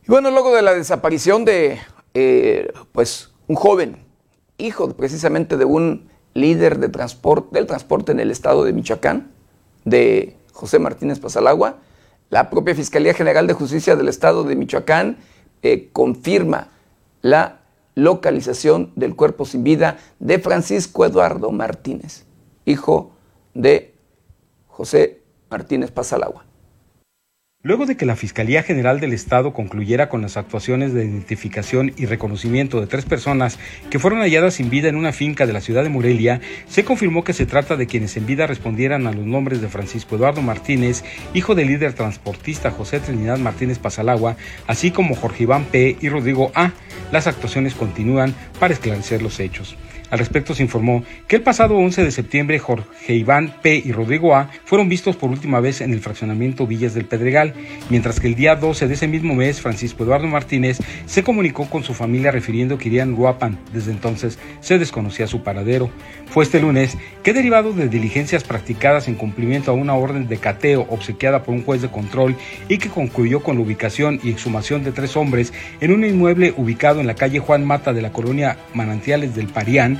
Y bueno, luego de la desaparición de eh, pues un joven, hijo precisamente de un líder de transporte, del transporte en el estado de Michoacán, de José Martínez Pasalagua, la propia Fiscalía General de Justicia del estado de Michoacán eh, confirma la localización del cuerpo sin vida de Francisco Eduardo Martínez, hijo de José Martínez Pasalagua. Luego de que la Fiscalía General del Estado concluyera con las actuaciones de identificación y reconocimiento de tres personas que fueron halladas sin vida en una finca de la ciudad de Morelia, se confirmó que se trata de quienes en vida respondieran a los nombres de Francisco Eduardo Martínez, hijo del líder transportista José Trinidad Martínez Pasalagua, así como Jorge Iván P. y Rodrigo A. Las actuaciones continúan para esclarecer los hechos. Al respecto se informó que el pasado 11 de septiembre Jorge Iván P. y Rodrigo A. fueron vistos por última vez en el fraccionamiento Villas del Pedregal, mientras que el día 12 de ese mismo mes Francisco Eduardo Martínez se comunicó con su familia refiriendo que irían Guapan. Desde entonces se desconocía su paradero. Fue este lunes que derivado de diligencias practicadas en cumplimiento a una orden de cateo obsequiada por un juez de control y que concluyó con la ubicación y exhumación de tres hombres en un inmueble ubicado en la calle Juan Mata de la colonia Manantiales del Parián,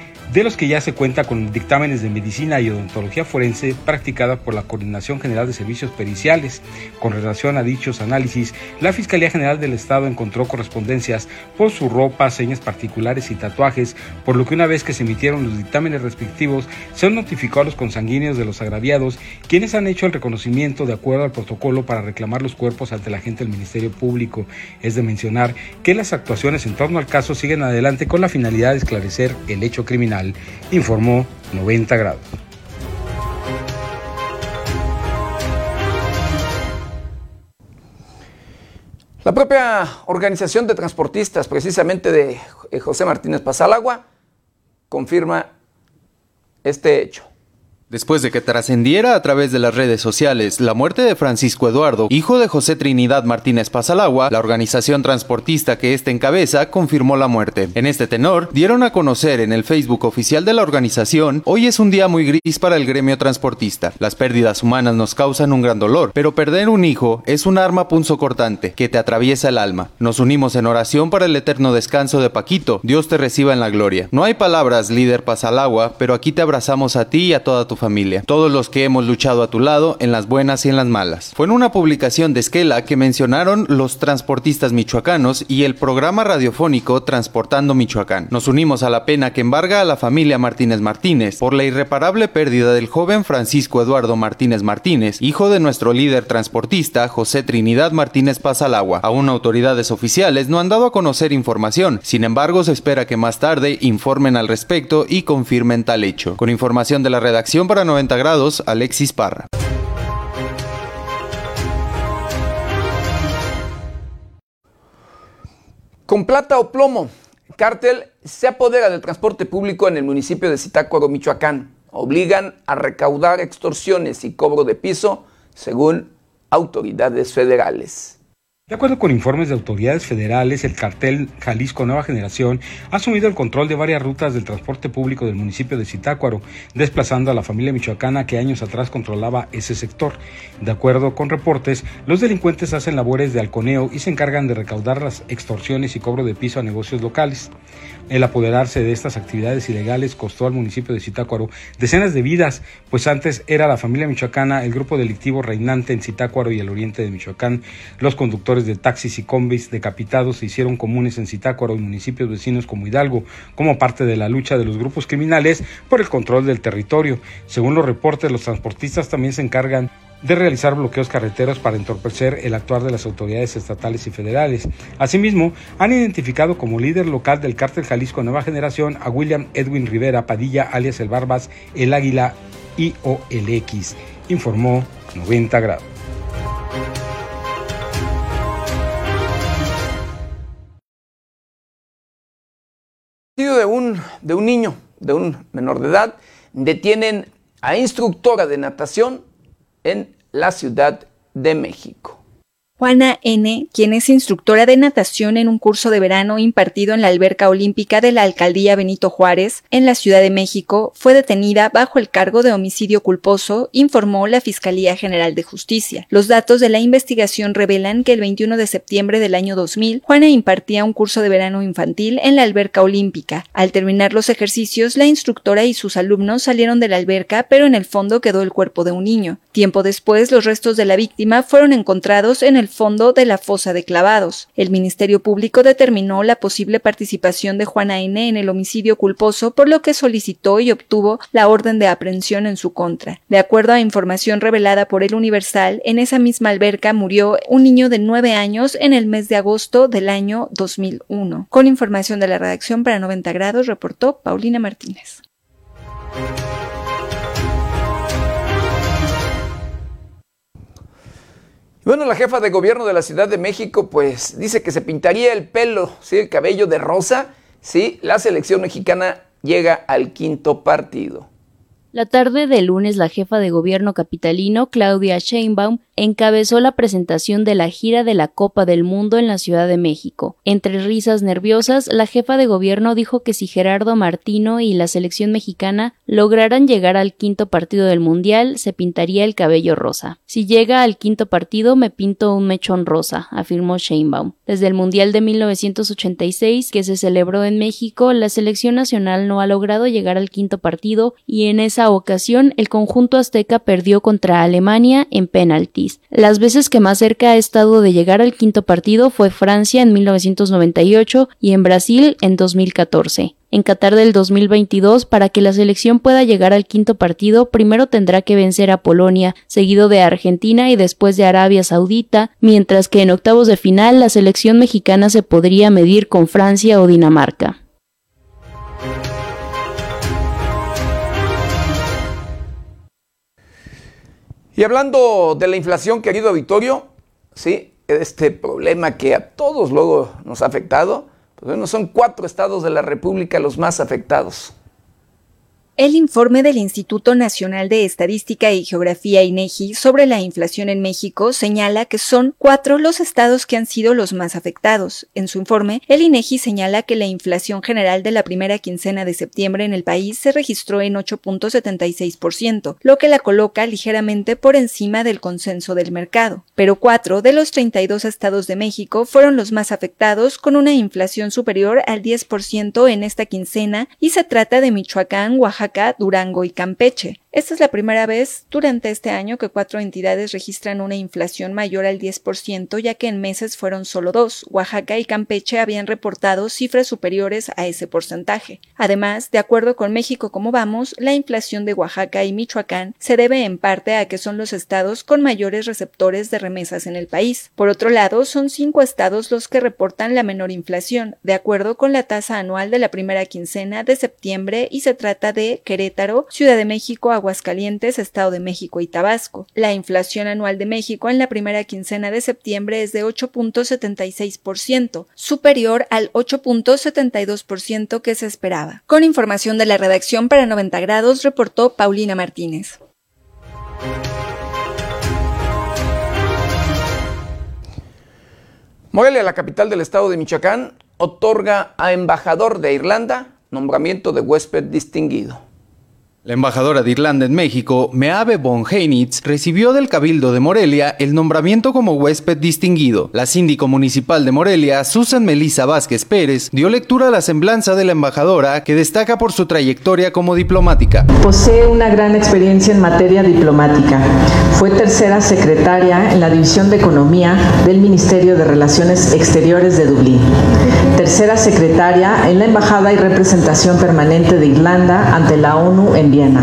de los que ya se cuenta con dictámenes de medicina y odontología forense practicada por la Coordinación General de Servicios Periciales. Con relación a dichos análisis, la Fiscalía General del Estado encontró correspondencias por su ropa, señas particulares y tatuajes, por lo que una vez que se emitieron los dictámenes respectivos, se notificó a los consanguíneos de los agraviados, quienes han hecho el reconocimiento de acuerdo al protocolo para reclamar los cuerpos ante la gente del Ministerio Público. Es de mencionar que las actuaciones en torno al caso siguen adelante con la finalidad de esclarecer el hecho criminal informó 90 grados. La propia organización de transportistas, precisamente de eh, José Martínez Pasalagua, confirma este hecho. Después de que trascendiera a través de las redes sociales la muerte de Francisco Eduardo, hijo de José Trinidad Martínez Pasalagua, la organización transportista que éste encabeza confirmó la muerte. En este tenor, dieron a conocer en el Facebook oficial de la organización, hoy es un día muy gris para el gremio transportista. Las pérdidas humanas nos causan un gran dolor, pero perder un hijo es un arma punzocortante que te atraviesa el alma. Nos unimos en oración para el eterno descanso de Paquito. Dios te reciba en la gloria. No hay palabras, líder Pasalagua, pero aquí te abrazamos a ti y a toda tu familia, todos los que hemos luchado a tu lado en las buenas y en las malas. Fue en una publicación de Esquela que mencionaron los transportistas michoacanos y el programa radiofónico Transportando Michoacán. Nos unimos a la pena que embarga a la familia Martínez Martínez por la irreparable pérdida del joven Francisco Eduardo Martínez Martínez, hijo de nuestro líder transportista José Trinidad Martínez Pasalagua. Aún autoridades oficiales no han dado a conocer información, sin embargo se espera que más tarde informen al respecto y confirmen tal hecho. Con información de la redacción para 90 grados, Alexis Parra. Con plata o plomo, cártel se apodera del transporte público en el municipio de Zitácuaro, Michoacán. Obligan a recaudar extorsiones y cobro de piso, según autoridades federales. De acuerdo con informes de autoridades federales, el cartel Jalisco Nueva Generación ha asumido el control de varias rutas del transporte público del municipio de Zitácuaro, desplazando a la familia michoacana que años atrás controlaba ese sector. De acuerdo con reportes, los delincuentes hacen labores de halconeo y se encargan de recaudar las extorsiones y cobro de piso a negocios locales. El apoderarse de estas actividades ilegales costó al municipio de Zitácuaro decenas de vidas, pues antes era la familia michoacana el grupo delictivo reinante en Zitácuaro y el oriente de Michoacán. Los conductores de taxis y combis decapitados se hicieron comunes en Zitácuaro y municipios vecinos como Hidalgo, como parte de la lucha de los grupos criminales por el control del territorio. Según los reportes, los transportistas también se encargan de realizar bloqueos carreteros para entorpecer el actuar de las autoridades estatales y federales. Asimismo, han identificado como líder local del cártel Jalisco Nueva Generación a William Edwin Rivera Padilla, alias El Barbas, El Águila y OLX, informó 90 grados. de un, de un niño, de un menor de edad, detienen a instructora de natación en la Ciudad de México. Juana N., quien es instructora de natación en un curso de verano impartido en la alberca olímpica de la alcaldía Benito Juárez, en la Ciudad de México, fue detenida bajo el cargo de homicidio culposo, informó la Fiscalía General de Justicia. Los datos de la investigación revelan que el 21 de septiembre del año 2000, Juana impartía un curso de verano infantil en la alberca olímpica. Al terminar los ejercicios, la instructora y sus alumnos salieron de la alberca, pero en el fondo quedó el cuerpo de un niño. Tiempo después, los restos de la víctima fueron encontrados en el fondo de la fosa de clavados. El Ministerio Público determinó la posible participación de Juana N. en el homicidio culposo, por lo que solicitó y obtuvo la orden de aprehensión en su contra. De acuerdo a información revelada por el Universal, en esa misma alberca murió un niño de nueve años en el mes de agosto del año 2001. Con información de la redacción para 90 grados, reportó Paulina Martínez. Bueno, la jefa de gobierno de la Ciudad de México, pues dice que se pintaría el pelo, ¿sí? el cabello de rosa, si la selección mexicana llega al quinto partido. La tarde de lunes, la jefa de gobierno capitalino, Claudia Sheinbaum, encabezó la presentación de la gira de la Copa del Mundo en la Ciudad de México. Entre risas nerviosas, la jefa de gobierno dijo que si Gerardo Martino y la selección mexicana lograran llegar al quinto partido del Mundial, se pintaría el cabello rosa. Si llega al quinto partido, me pinto un mechón rosa, afirmó Sheinbaum. Desde el Mundial de 1986, que se celebró en México, la selección nacional no ha logrado llegar al quinto partido y en esa ocasión el conjunto azteca perdió contra Alemania en penaltis. Las veces que más cerca ha estado de llegar al quinto partido fue Francia en 1998 y en Brasil en 2014. En Qatar del 2022, para que la selección pueda llegar al quinto partido, primero tendrá que vencer a Polonia, seguido de Argentina y después de Arabia Saudita, mientras que en octavos de final la selección mexicana se podría medir con Francia o Dinamarca. Y hablando de la inflación, querido auditorio, sí, este problema que a todos luego nos ha afectado, pues bueno, son cuatro estados de la República los más afectados. El informe del Instituto Nacional de Estadística y Geografía INEGI sobre la inflación en México señala que son cuatro los estados que han sido los más afectados. En su informe, el INEGI señala que la inflación general de la primera quincena de septiembre en el país se registró en 8.76%, lo que la coloca ligeramente por encima del consenso del mercado. Pero cuatro de los 32 estados de México fueron los más afectados con una inflación superior al 10% en esta quincena y se trata de Michoacán, Oaxaca, Durango y Campeche. Esta es la primera vez durante este año que cuatro entidades registran una inflación mayor al 10%, ya que en meses fueron solo dos. Oaxaca y Campeche habían reportado cifras superiores a ese porcentaje. Además, de acuerdo con México como vamos, la inflación de Oaxaca y Michoacán se debe en parte a que son los estados con mayores receptores de remesas en el país. Por otro lado, son cinco estados los que reportan la menor inflación, de acuerdo con la tasa anual de la primera quincena de septiembre, y se trata de Querétaro, Ciudad de México, Aguascalientes, Estado de México y Tabasco. La inflación anual de México en la primera quincena de septiembre es de 8.76%, superior al 8.72% que se esperaba. Con información de la redacción para 90 grados, reportó Paulina Martínez. Morelia, la capital del estado de Michoacán, otorga a embajador de Irlanda nombramiento de huésped distinguido. La embajadora de Irlanda en México, Meave von Heinitz, recibió del Cabildo de Morelia el nombramiento como huésped distinguido. La síndico municipal de Morelia, Susan Melissa Vázquez Pérez, dio lectura a la semblanza de la embajadora que destaca por su trayectoria como diplomática. Posee una gran experiencia en materia diplomática. Fue tercera secretaria en la División de Economía del Ministerio de Relaciones Exteriores de Dublín. Tercera secretaria en la Embajada y Representación Permanente de Irlanda ante la ONU en Viena.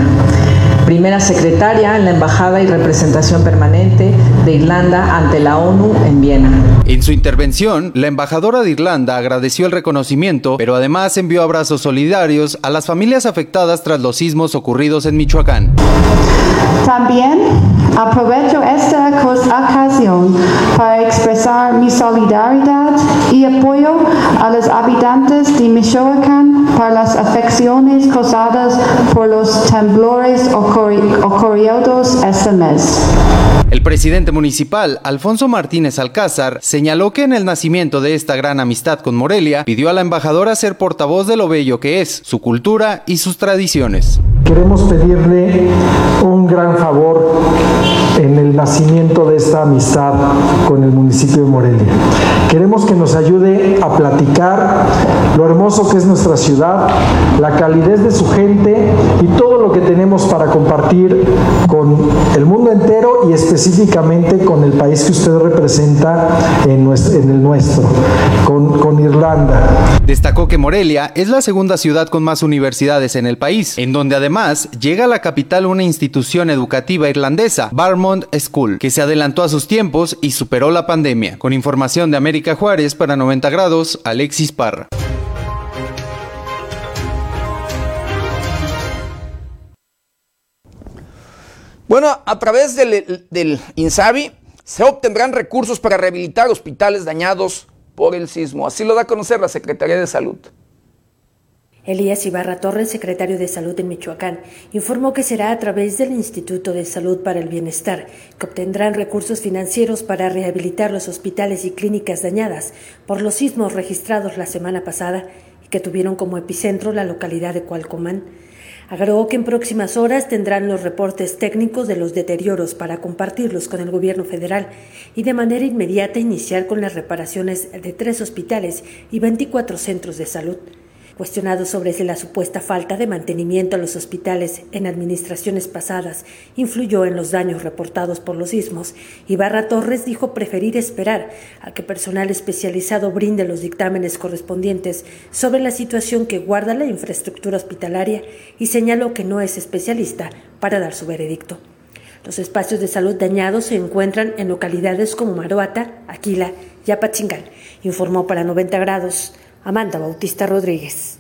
Primera secretaria en la Embajada y Representación Permanente de Irlanda ante la ONU en Viena. En su intervención, la embajadora de Irlanda agradeció el reconocimiento, pero además envió abrazos solidarios a las familias afectadas tras los sismos ocurridos en Michoacán. También aprovecho esta ocasión para expresar mi solidaridad y apoyo a los habitantes de Michoacán para las afecciones causadas por los temblores ocurridos este mes. El presidente municipal, Alfonso Martínez Alcázar, señaló que en el nacimiento de esta gran amistad con Morelia, pidió a la embajadora ser portavoz de lo bello que es, su cultura y sus tradiciones. Queremos pedirle un gran favor en el nacimiento de esta amistad con el municipio de Morelia. Queremos que nos ayude a platicar lo hermoso que es nuestra ciudad, la calidez de su gente y todo lo que tenemos para compartir con el mundo entero y específicamente con el país que usted representa en, el nuestro, con, con Irlanda. Destacó que Morelia es la segunda ciudad con más universidades en el país, en donde además llega a la capital una institución educativa irlandesa, Barmont School, que se adelantó a sus tiempos y superó la pandemia. Con información de América Juárez para 90 grados, Alexis Parra. Bueno, a través del, del INSABI se obtendrán recursos para rehabilitar hospitales dañados por el sismo. Así lo da a conocer la Secretaría de Salud. Elías Ibarra Torres, secretario de Salud en Michoacán, informó que será a través del Instituto de Salud para el Bienestar que obtendrán recursos financieros para rehabilitar los hospitales y clínicas dañadas por los sismos registrados la semana pasada y que tuvieron como epicentro la localidad de Cualcomán. Agregó que en próximas horas tendrán los reportes técnicos de los deterioros para compartirlos con el gobierno federal y de manera inmediata iniciar con las reparaciones de tres hospitales y 24 centros de salud. Cuestionado sobre si la supuesta falta de mantenimiento a los hospitales en administraciones pasadas influyó en los daños reportados por los sismos, Ibarra Torres dijo preferir esperar a que personal especializado brinde los dictámenes correspondientes sobre la situación que guarda la infraestructura hospitalaria y señaló que no es especialista para dar su veredicto. Los espacios de salud dañados se encuentran en localidades como Maroata, Aquila y Apatzingán, informó para 90 grados Amanda Bautista Rodríguez.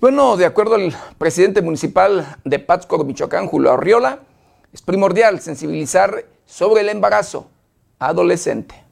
Bueno, de acuerdo al presidente municipal de Pátzcuaro, Michoacán, Julio Arriola, es primordial sensibilizar sobre el embarazo adolescente.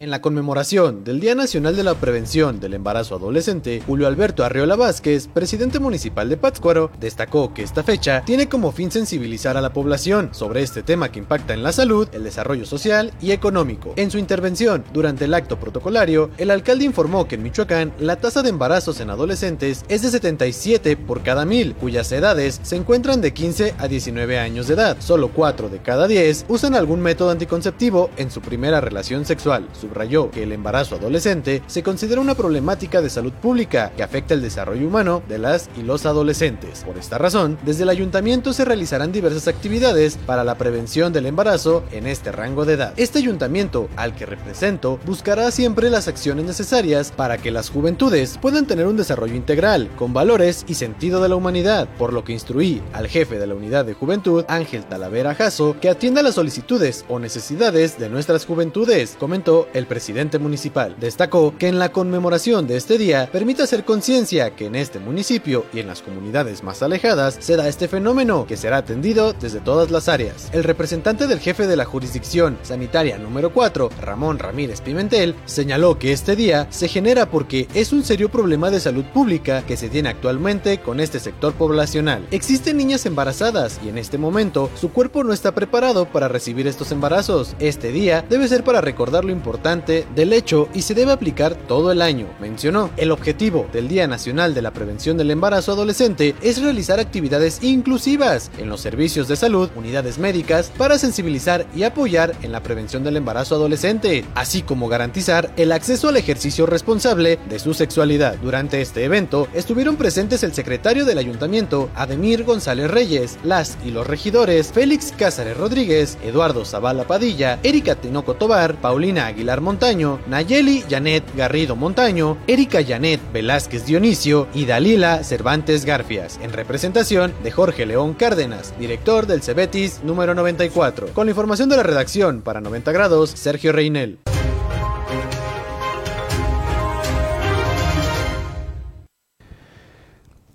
En la conmemoración del Día Nacional de la Prevención del Embarazo Adolescente, Julio Alberto Arriola Vázquez, presidente municipal de Pátzcuaro, destacó que esta fecha tiene como fin sensibilizar a la población sobre este tema que impacta en la salud, el desarrollo social y económico. En su intervención durante el acto protocolario, el alcalde informó que en Michoacán la tasa de embarazos en adolescentes es de 77 por cada mil, cuyas edades se encuentran de 15 a 19 años de edad. Solo 4 de cada 10 usan algún método anticonceptivo en su primera relación sexual subrayó que el embarazo adolescente se considera una problemática de salud pública que afecta el desarrollo humano de las y los adolescentes. Por esta razón, desde el ayuntamiento se realizarán diversas actividades para la prevención del embarazo en este rango de edad. Este ayuntamiento, al que represento, buscará siempre las acciones necesarias para que las juventudes puedan tener un desarrollo integral, con valores y sentido de la humanidad, por lo que instruí al jefe de la unidad de juventud, Ángel Talavera Jasso, que atienda las solicitudes o necesidades de nuestras juventudes, comentó presidente municipal. Destacó que en la conmemoración de este día permite hacer conciencia que en este municipio y en las comunidades más alejadas se da este fenómeno que será atendido desde todas las áreas. El representante del jefe de la jurisdicción sanitaria número 4, Ramón Ramírez Pimentel, señaló que este día se genera porque es un serio problema de salud pública que se tiene actualmente con este sector poblacional. Existen niñas embarazadas y en este momento su cuerpo no está preparado para recibir estos embarazos. Este día debe ser para recordar lo importante del hecho y se debe aplicar todo el año, mencionó. El objetivo del Día Nacional de la Prevención del Embarazo Adolescente es realizar actividades inclusivas en los servicios de salud, unidades médicas, para sensibilizar y apoyar en la prevención del embarazo adolescente, así como garantizar el acceso al ejercicio responsable de su sexualidad. Durante este evento estuvieron presentes el secretario del ayuntamiento, Ademir González Reyes, las y los regidores, Félix Cázares Rodríguez, Eduardo Zavala Padilla, Erika Tinoco Tobar, Paulina Aguilar Montaño, Nayeli Janet Garrido Montaño, Erika Janet Velázquez Dionisio y Dalila Cervantes Garfias, en representación de Jorge León Cárdenas, director del Cebetis número 94. Con la información de la redacción para 90 grados, Sergio Reinel.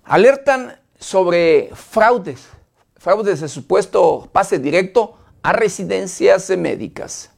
Alertan sobre fraudes, fraudes de supuesto pase directo a residencias médicas.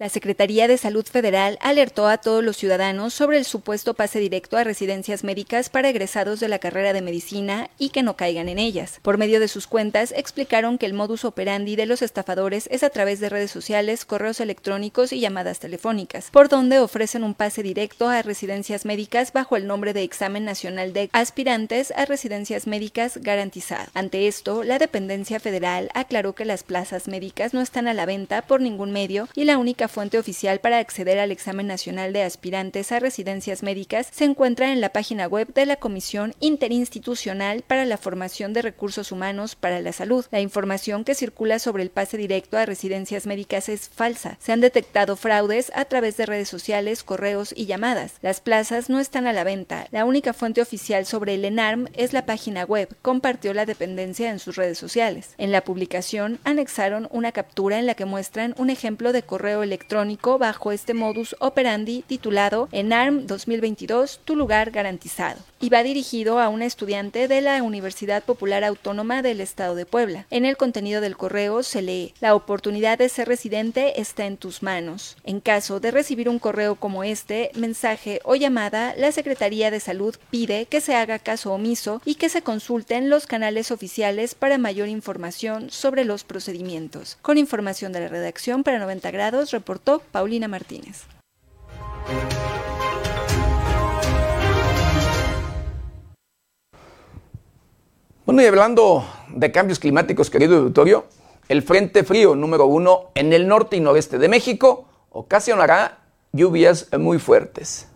La Secretaría de Salud Federal alertó a todos los ciudadanos sobre el supuesto pase directo a residencias médicas para egresados de la carrera de medicina y que no caigan en ellas. Por medio de sus cuentas, explicaron que el modus operandi de los estafadores es a través de redes sociales, correos electrónicos y llamadas telefónicas, por donde ofrecen un pase directo a residencias médicas bajo el nombre de Examen Nacional de Aspirantes a Residencias Médicas Garantizado. Ante esto, la dependencia federal aclaró que las plazas médicas no están a la venta por ningún medio y la única fuente oficial para acceder al examen nacional de aspirantes a residencias médicas se encuentra en la página web de la Comisión Interinstitucional para la Formación de Recursos Humanos para la Salud. La información que circula sobre el pase directo a residencias médicas es falsa. Se han detectado fraudes a través de redes sociales, correos y llamadas. Las plazas no están a la venta. La única fuente oficial sobre el ENARM es la página web, compartió la dependencia en sus redes sociales. En la publicación anexaron una captura en la que muestran un ejemplo de correo electrónico electrónico bajo este modus operandi titulado ENARM 2022, tu lugar garantizado, y va dirigido a una estudiante de la Universidad Popular Autónoma del Estado de Puebla. En el contenido del correo se lee, la oportunidad de ser residente está en tus manos. En caso de recibir un correo como este, mensaje o llamada, la Secretaría de Salud pide que se haga caso omiso y que se consulten los canales oficiales para mayor información sobre los procedimientos. Con información de la redacción para 90 grados, reportó Paulina Martínez. Bueno, y hablando de cambios climáticos, querido auditorio, el Frente Frío número uno en el norte y noreste de México ocasionará lluvias muy fuertes.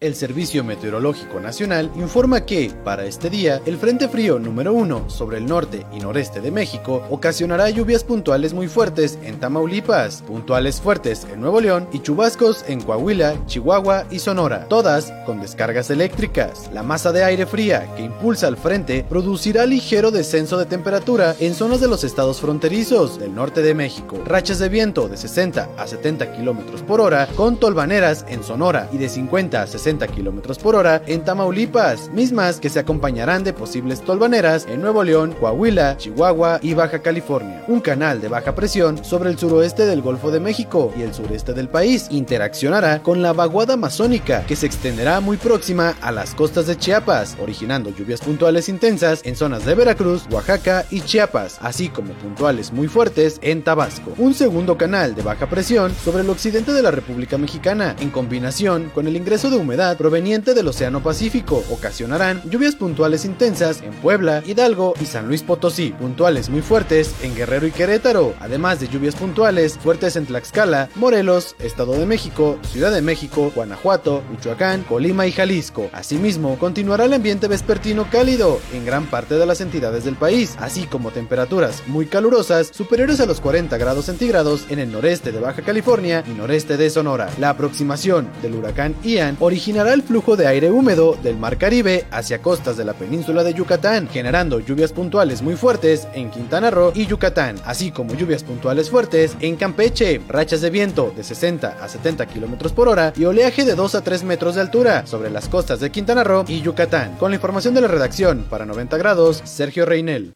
El Servicio Meteorológico Nacional informa que, para este día, el Frente Frío número 1 sobre el norte y noreste de México ocasionará lluvias puntuales muy fuertes en Tamaulipas, puntuales fuertes en Nuevo León y chubascos en Coahuila, Chihuahua y Sonora, todas con descargas eléctricas. La masa de aire fría que impulsa al frente producirá ligero descenso de temperatura en zonas de los estados fronterizos del norte de México, rachas de viento de 60 a 70 kilómetros por hora con tolvaneras en Sonora y de 50 a 60 kilómetros por hora en Tamaulipas, mismas que se acompañarán de posibles tolvaneras en Nuevo León, Coahuila, Chihuahua y Baja California. Un canal de baja presión sobre el suroeste del Golfo de México y el sureste del país interaccionará con la vaguada amazónica que se extenderá muy próxima a las costas de Chiapas, originando lluvias puntuales intensas en zonas de Veracruz, Oaxaca y Chiapas, así como puntuales muy fuertes en Tabasco. Un segundo canal de baja presión sobre el occidente de la República Mexicana, en combinación con el ingreso de humedad proveniente del Océano Pacífico ocasionarán lluvias puntuales intensas en Puebla, Hidalgo y San Luis Potosí, puntuales muy fuertes en Guerrero y Querétaro, además de lluvias puntuales fuertes en Tlaxcala, Morelos, Estado de México, Ciudad de México, Guanajuato, Michoacán, Colima y Jalisco. Asimismo, continuará el ambiente vespertino cálido en gran parte de las entidades del país, así como temperaturas muy calurosas superiores a los 40 grados centígrados en el noreste de Baja California y noreste de Sonora. La aproximación del huracán Ian originó originará el flujo de aire húmedo del Mar Caribe hacia costas de la península de Yucatán, generando lluvias puntuales muy fuertes en Quintana Roo y Yucatán, así como lluvias puntuales fuertes en Campeche, rachas de viento de 60 a 70 km por hora y oleaje de 2 a 3 metros de altura sobre las costas de Quintana Roo y Yucatán. Con la información de la redacción para 90 grados, Sergio Reinel.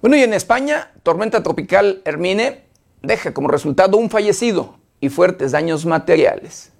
Bueno, y en España, tormenta tropical Hermine deja como resultado un fallecido y fuertes daños materiales.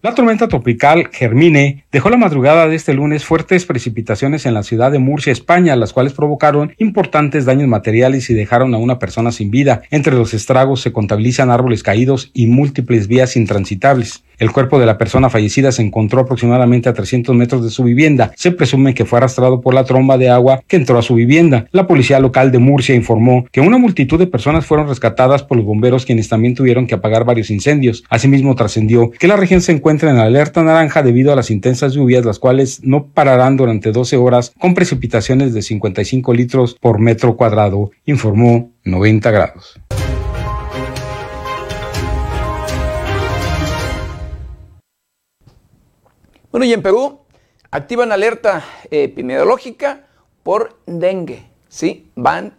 La tormenta tropical Germine dejó la madrugada de este lunes fuertes precipitaciones en la ciudad de Murcia, España, las cuales provocaron importantes daños materiales y dejaron a una persona sin vida. Entre los estragos se contabilizan árboles caídos y múltiples vías intransitables. El cuerpo de la persona fallecida se encontró aproximadamente a 300 metros de su vivienda. Se presume que fue arrastrado por la tromba de agua que entró a su vivienda. La policía local de Murcia informó que una multitud de personas fueron rescatadas por los bomberos quienes también tuvieron que apagar varios incendios. Asimismo trascendió que la región se encuentra en alerta naranja debido a las intensas lluvias las cuales no pararán durante 12 horas con precipitaciones de 55 litros por metro cuadrado, informó 90 grados. Bueno, y en Perú activan alerta epidemiológica por dengue. Sí, van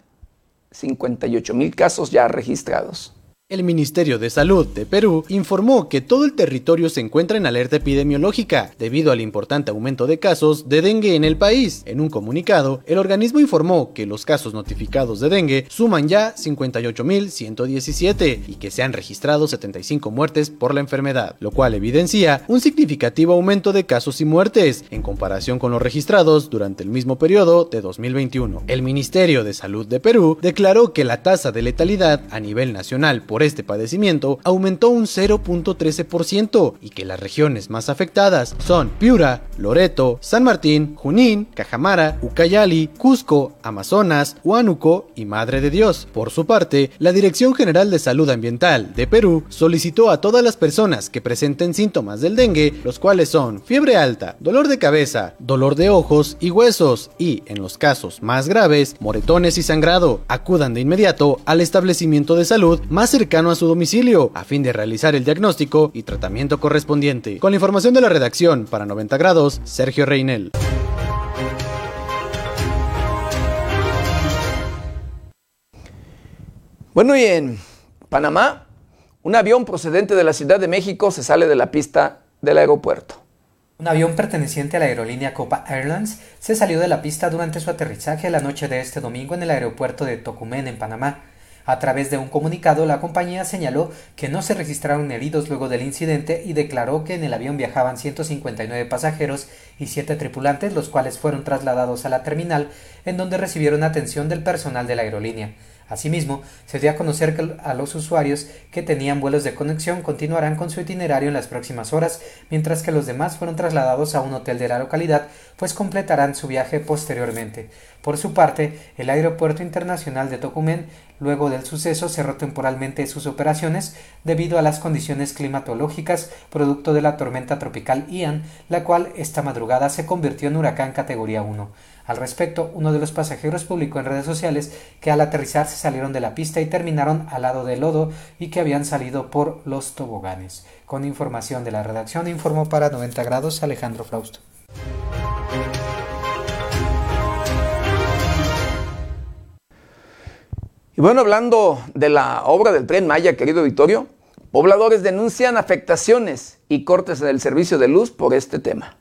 58 mil casos ya registrados. El Ministerio de Salud de Perú informó que todo el territorio se encuentra en alerta epidemiológica debido al importante aumento de casos de dengue en el país. En un comunicado, el organismo informó que los casos notificados de dengue suman ya 58.117 y que se han registrado 75 muertes por la enfermedad, lo cual evidencia un significativo aumento de casos y muertes en comparación con los registrados durante el mismo periodo de 2021. El Ministerio de Salud de Perú declaró que la tasa de letalidad a nivel nacional por este padecimiento aumentó un 0.13% y que las regiones más afectadas son Piura, Loreto, San Martín, Junín, Cajamara, Ucayali, Cusco, Amazonas, Huánuco y Madre de Dios. Por su parte, la Dirección General de Salud Ambiental de Perú solicitó a todas las personas que presenten síntomas del dengue, los cuales son fiebre alta, dolor de cabeza, dolor de ojos y huesos y, en los casos más graves, moretones y sangrado, acudan de inmediato al establecimiento de salud más cercano a su domicilio, a fin de realizar el diagnóstico y tratamiento correspondiente. Con la información de la redacción para 90 grados, Sergio Reinel. Bueno, y en Panamá, un avión procedente de la Ciudad de México se sale de la pista del aeropuerto. Un avión perteneciente a la aerolínea Copa Airlines se salió de la pista durante su aterrizaje la noche de este domingo en el aeropuerto de Tocumen, en Panamá. A través de un comunicado, la compañía señaló que no se registraron heridos luego del incidente y declaró que en el avión viajaban 159 pasajeros y 7 tripulantes, los cuales fueron trasladados a la terminal, en donde recibieron atención del personal de la aerolínea. Asimismo, se dio a conocer que a los usuarios que tenían vuelos de conexión continuarán con su itinerario en las próximas horas, mientras que los demás fueron trasladados a un hotel de la localidad, pues completarán su viaje posteriormente. Por su parte, el Aeropuerto Internacional de Tocumen, luego del suceso, cerró temporalmente sus operaciones debido a las condiciones climatológicas producto de la tormenta tropical Ian, la cual esta madrugada se convirtió en huracán categoría 1. Al respecto, uno de los pasajeros publicó en redes sociales que al aterrizar se salieron de la pista y terminaron al lado del lodo y que habían salido por los toboganes. Con información de la redacción informó para 90 grados Alejandro Flausto. Y bueno, hablando de la obra del tren Maya, querido Victorio, pobladores denuncian afectaciones y cortes en el servicio de luz por este tema.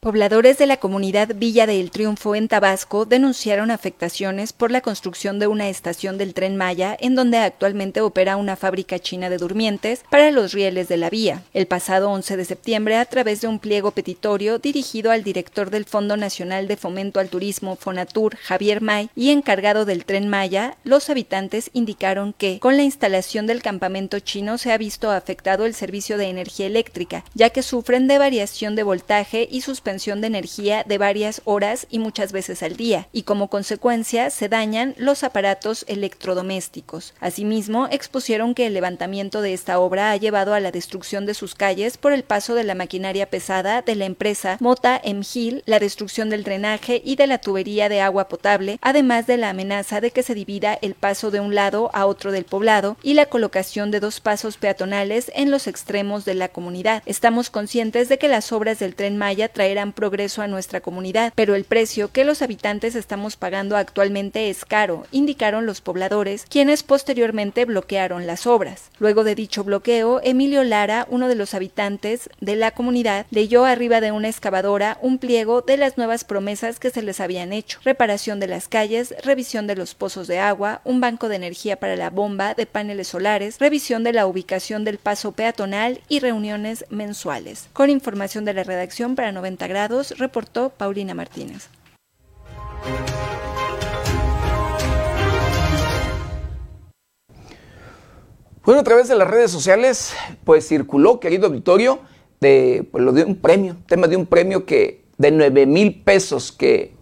Pobladores de la comunidad Villa del Triunfo en Tabasco denunciaron afectaciones por la construcción de una estación del tren Maya en donde actualmente opera una fábrica china de durmientes para los rieles de la vía. El pasado 11 de septiembre, a través de un pliego petitorio dirigido al director del Fondo Nacional de Fomento al Turismo Fonatur, Javier May, y encargado del tren Maya, los habitantes indicaron que con la instalación del campamento chino se ha visto afectado el servicio de energía eléctrica, ya que sufren de variación de voltaje y sus de energía de varias horas y muchas veces al día, y como consecuencia se dañan los aparatos electrodomésticos. Asimismo, expusieron que el levantamiento de esta obra ha llevado a la destrucción de sus calles por el paso de la maquinaria pesada de la empresa Mota Emgil, la destrucción del drenaje y de la tubería de agua potable, además de la amenaza de que se divida el paso de un lado a otro del poblado y la colocación de dos pasos peatonales en los extremos de la comunidad. Estamos conscientes de que las obras del tren Maya traerán progreso a nuestra comunidad, pero el precio que los habitantes estamos pagando actualmente es caro, indicaron los pobladores, quienes posteriormente bloquearon las obras. Luego de dicho bloqueo, Emilio Lara, uno de los habitantes de la comunidad, leyó arriba de una excavadora un pliego de las nuevas promesas que se les habían hecho, reparación de las calles, revisión de los pozos de agua, un banco de energía para la bomba de paneles solares, revisión de la ubicación del paso peatonal y reuniones mensuales. Con información de la redacción para 90 grados, reportó Paulina Martínez. Bueno, a través de las redes sociales, pues circuló, querido de, pues, lo de un premio, tema de un premio que de 9 mil pesos que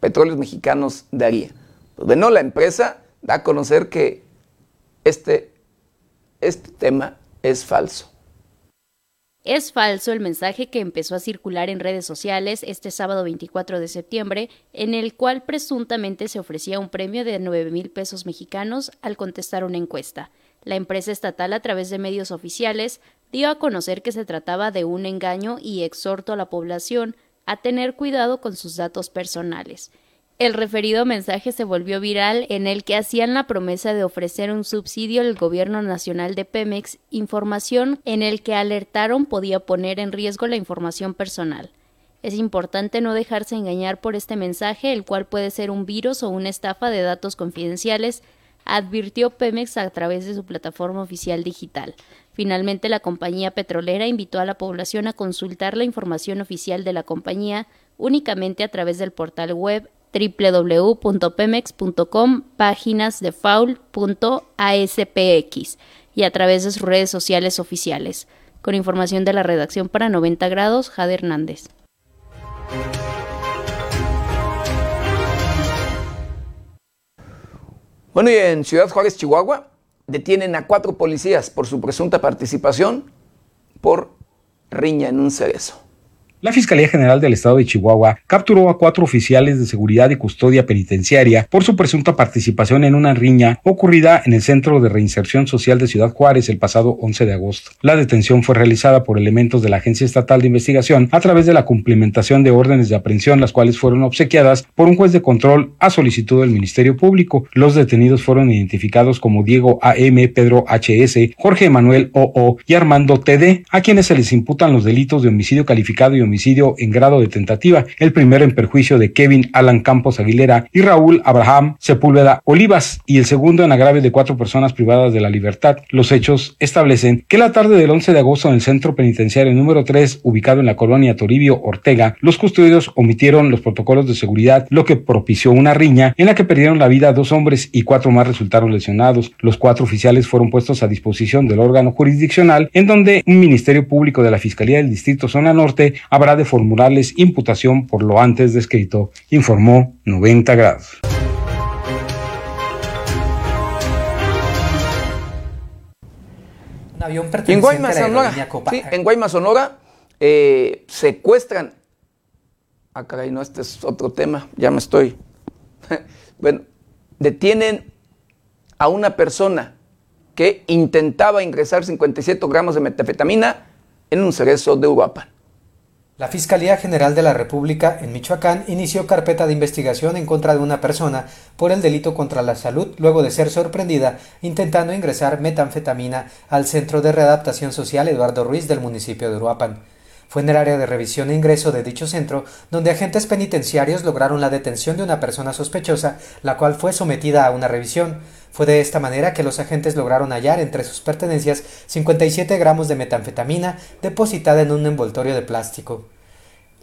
Petróleos Mexicanos daría. Pues bueno, la empresa da a conocer que este, este tema es falso. Es falso el mensaje que empezó a circular en redes sociales este sábado 24 de septiembre, en el cual presuntamente se ofrecía un premio de 9 mil pesos mexicanos al contestar una encuesta. La empresa estatal, a través de medios oficiales, dio a conocer que se trataba de un engaño y exhorto a la población a tener cuidado con sus datos personales. El referido mensaje se volvió viral en el que hacían la promesa de ofrecer un subsidio al gobierno nacional de Pemex, información en el que alertaron podía poner en riesgo la información personal. Es importante no dejarse engañar por este mensaje, el cual puede ser un virus o una estafa de datos confidenciales, advirtió Pemex a través de su plataforma oficial digital. Finalmente, la compañía petrolera invitó a la población a consultar la información oficial de la compañía únicamente a través del portal web www.pemex.com, páginas de faul.aspx y a través de sus redes sociales oficiales. Con información de la redacción para 90 grados, Jade Hernández. Bueno, y en Ciudad Juárez, Chihuahua, detienen a cuatro policías por su presunta participación por riña en un cerezo. La Fiscalía General del Estado de Chihuahua capturó a cuatro oficiales de seguridad y custodia penitenciaria por su presunta participación en una riña ocurrida en el Centro de Reinserción Social de Ciudad Juárez el pasado 11 de agosto. La detención fue realizada por elementos de la Agencia Estatal de Investigación a través de la cumplimentación de órdenes de aprehensión, las cuales fueron obsequiadas por un juez de control a solicitud del Ministerio Público. Los detenidos fueron identificados como Diego A.M., Pedro H.S., Jorge Manuel O.O. y Armando T.D., a quienes se les imputan los delitos de homicidio calificado y en grado de tentativa, el primero en perjuicio de Kevin Alan Campos Aguilera y Raúl Abraham Sepúlveda Olivas, y el segundo en agravio de cuatro personas privadas de la libertad. Los hechos establecen que la tarde del 11 de agosto en el centro penitenciario número 3, ubicado en la colonia Toribio Ortega, los custodios omitieron los protocolos de seguridad, lo que propició una riña en la que perdieron la vida dos hombres y cuatro más resultaron lesionados. Los cuatro oficiales fueron puestos a disposición del órgano jurisdiccional, en donde un Ministerio Público de la Fiscalía del Distrito Zona Norte habrá de formularles imputación por lo antes descrito, informó 90 grados. Un avión en Guaymas, Sonora, sí, en Guaymas, Sonora, eh, secuestran. Ah, caray, no, este es otro tema, ya me estoy. bueno, detienen a una persona que intentaba ingresar 57 gramos de metafetamina en un cerezo de Uruapan. La Fiscalía General de la República en Michoacán inició carpeta de investigación en contra de una persona por el delito contra la salud luego de ser sorprendida intentando ingresar metanfetamina al Centro de Readaptación Social Eduardo Ruiz del municipio de Uruapan. Fue en el área de revisión e ingreso de dicho centro donde agentes penitenciarios lograron la detención de una persona sospechosa, la cual fue sometida a una revisión. Fue de esta manera que los agentes lograron hallar entre sus pertenencias 57 gramos de metanfetamina depositada en un envoltorio de plástico.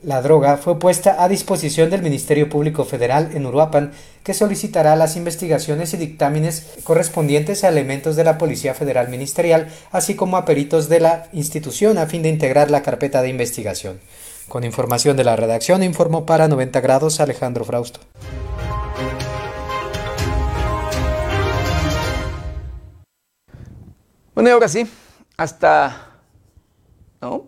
La droga fue puesta a disposición del Ministerio Público Federal en Uruapan, que solicitará las investigaciones y dictámenes correspondientes a elementos de la Policía Federal Ministerial, así como a peritos de la institución a fin de integrar la carpeta de investigación. Con información de la redacción, informó para 90 grados Alejandro Frausto. Bueno, y ahora sí, hasta... ¿No?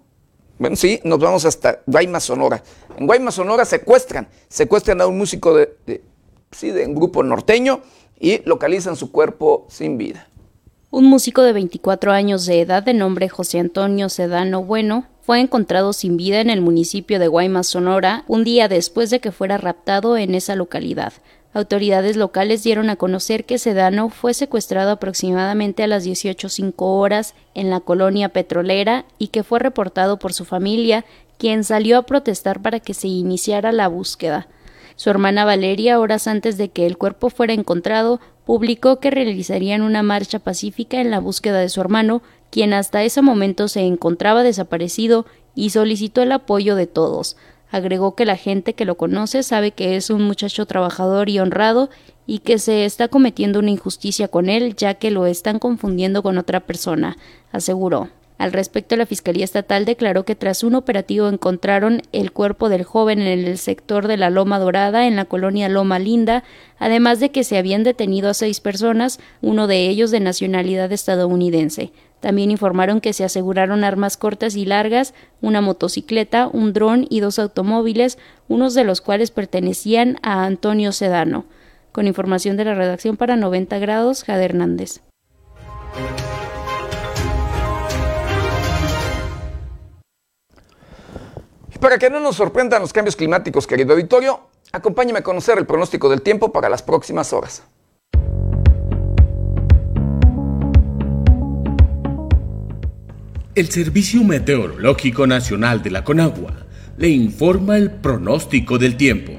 Bueno, sí, nos vamos hasta Guaymas, Sonora. En Guaymas, Sonora secuestran, secuestran a un músico de, sí, de un grupo norteño y localizan su cuerpo sin vida. Un músico de 24 años de edad de nombre José Antonio Sedano Bueno fue encontrado sin vida en el municipio de Guaymas, Sonora, un día después de que fuera raptado en esa localidad. Autoridades locales dieron a conocer que Sedano fue secuestrado aproximadamente a las 18.05 horas en la colonia petrolera y que fue reportado por su familia, quien salió a protestar para que se iniciara la búsqueda. Su hermana Valeria, horas antes de que el cuerpo fuera encontrado, publicó que realizarían una marcha pacífica en la búsqueda de su hermano, quien hasta ese momento se encontraba desaparecido y solicitó el apoyo de todos. Agregó que la gente que lo conoce sabe que es un muchacho trabajador y honrado y que se está cometiendo una injusticia con él ya que lo están confundiendo con otra persona, aseguró. Al respecto, la Fiscalía Estatal declaró que tras un operativo encontraron el cuerpo del joven en el sector de la Loma Dorada, en la colonia Loma Linda, además de que se habían detenido a seis personas, uno de ellos de nacionalidad estadounidense. También informaron que se aseguraron armas cortas y largas, una motocicleta, un dron y dos automóviles, unos de los cuales pertenecían a Antonio Sedano. Con información de la redacción para 90 grados, Jade Hernández. Para que no nos sorprendan los cambios climáticos, querido auditorio, acompáñeme a conocer el pronóstico del tiempo para las próximas horas. El Servicio Meteorológico Nacional de la Conagua le informa el pronóstico del tiempo.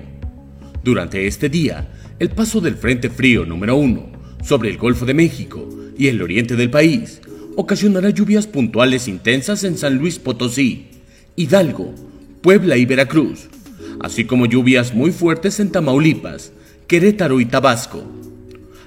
Durante este día, el paso del Frente Frío número 1 sobre el Golfo de México y el oriente del país ocasionará lluvias puntuales intensas en San Luis Potosí, Hidalgo, Puebla y Veracruz, así como lluvias muy fuertes en Tamaulipas, Querétaro y Tabasco.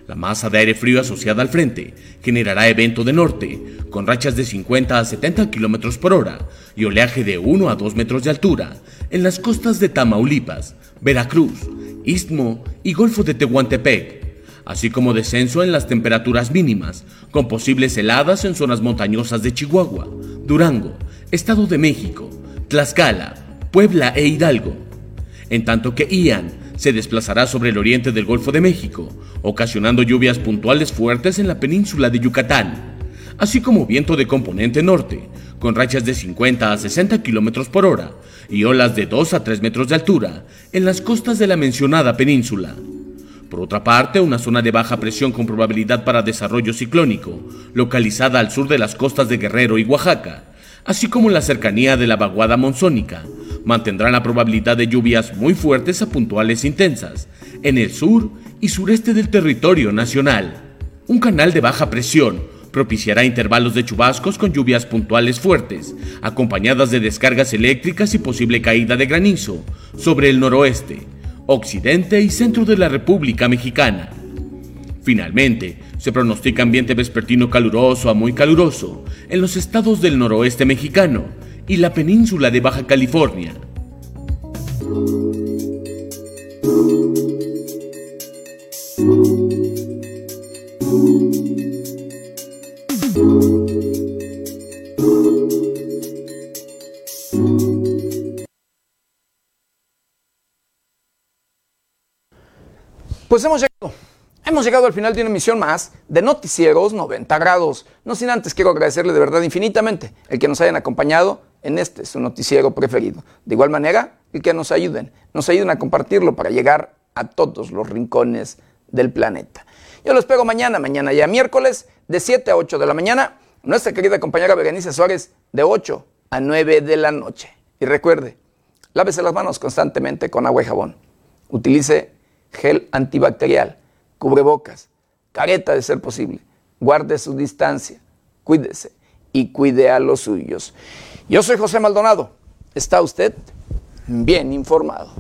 La masa de aire frío asociada al frente generará evento de norte, con rachas de 50 a 70 km por hora y oleaje de 1 a 2 metros de altura en las costas de Tamaulipas, Veracruz, Istmo y Golfo de Tehuantepec, así como descenso en las temperaturas mínimas, con posibles heladas en zonas montañosas de Chihuahua, Durango, Estado de México, Tlaxcala, Puebla e Hidalgo. En tanto que Ian se desplazará sobre el oriente del Golfo de México, ocasionando lluvias puntuales fuertes en la península de Yucatán, así como viento de componente norte, con rachas de 50 a 60 km por hora y olas de 2 a 3 metros de altura en las costas de la mencionada península. Por otra parte, una zona de baja presión con probabilidad para desarrollo ciclónico, localizada al sur de las costas de Guerrero y Oaxaca, así como en la cercanía de la vaguada monzónica, mantendrán la probabilidad de lluvias muy fuertes a puntuales intensas en el sur y sureste del territorio nacional. Un canal de baja presión propiciará intervalos de chubascos con lluvias puntuales fuertes, acompañadas de descargas eléctricas y posible caída de granizo sobre el noroeste, occidente y centro de la República Mexicana. Finalmente, se pronostica ambiente vespertino caluroso a muy caluroso en los estados del noroeste mexicano y la península de Baja California. Pues hemos llegado. Hemos llegado al final de una emisión más de Noticieros 90 grados. No sin antes quiero agradecerle de verdad infinitamente el que nos hayan acompañado en este su noticiero preferido. De igual manera, el que nos ayuden, nos ayuden a compartirlo para llegar a todos los rincones del planeta. Yo lo espero mañana, mañana ya miércoles, de 7 a 8 de la mañana. Nuestra querida compañera Berenice Suárez, de 8 a 9 de la noche. Y recuerde, lávese las manos constantemente con agua y jabón. Utilice gel antibacterial, cubrebocas, careta de ser posible. Guarde su distancia, cuídese y cuide a los suyos. Yo soy José Maldonado. ¿Está usted bien informado?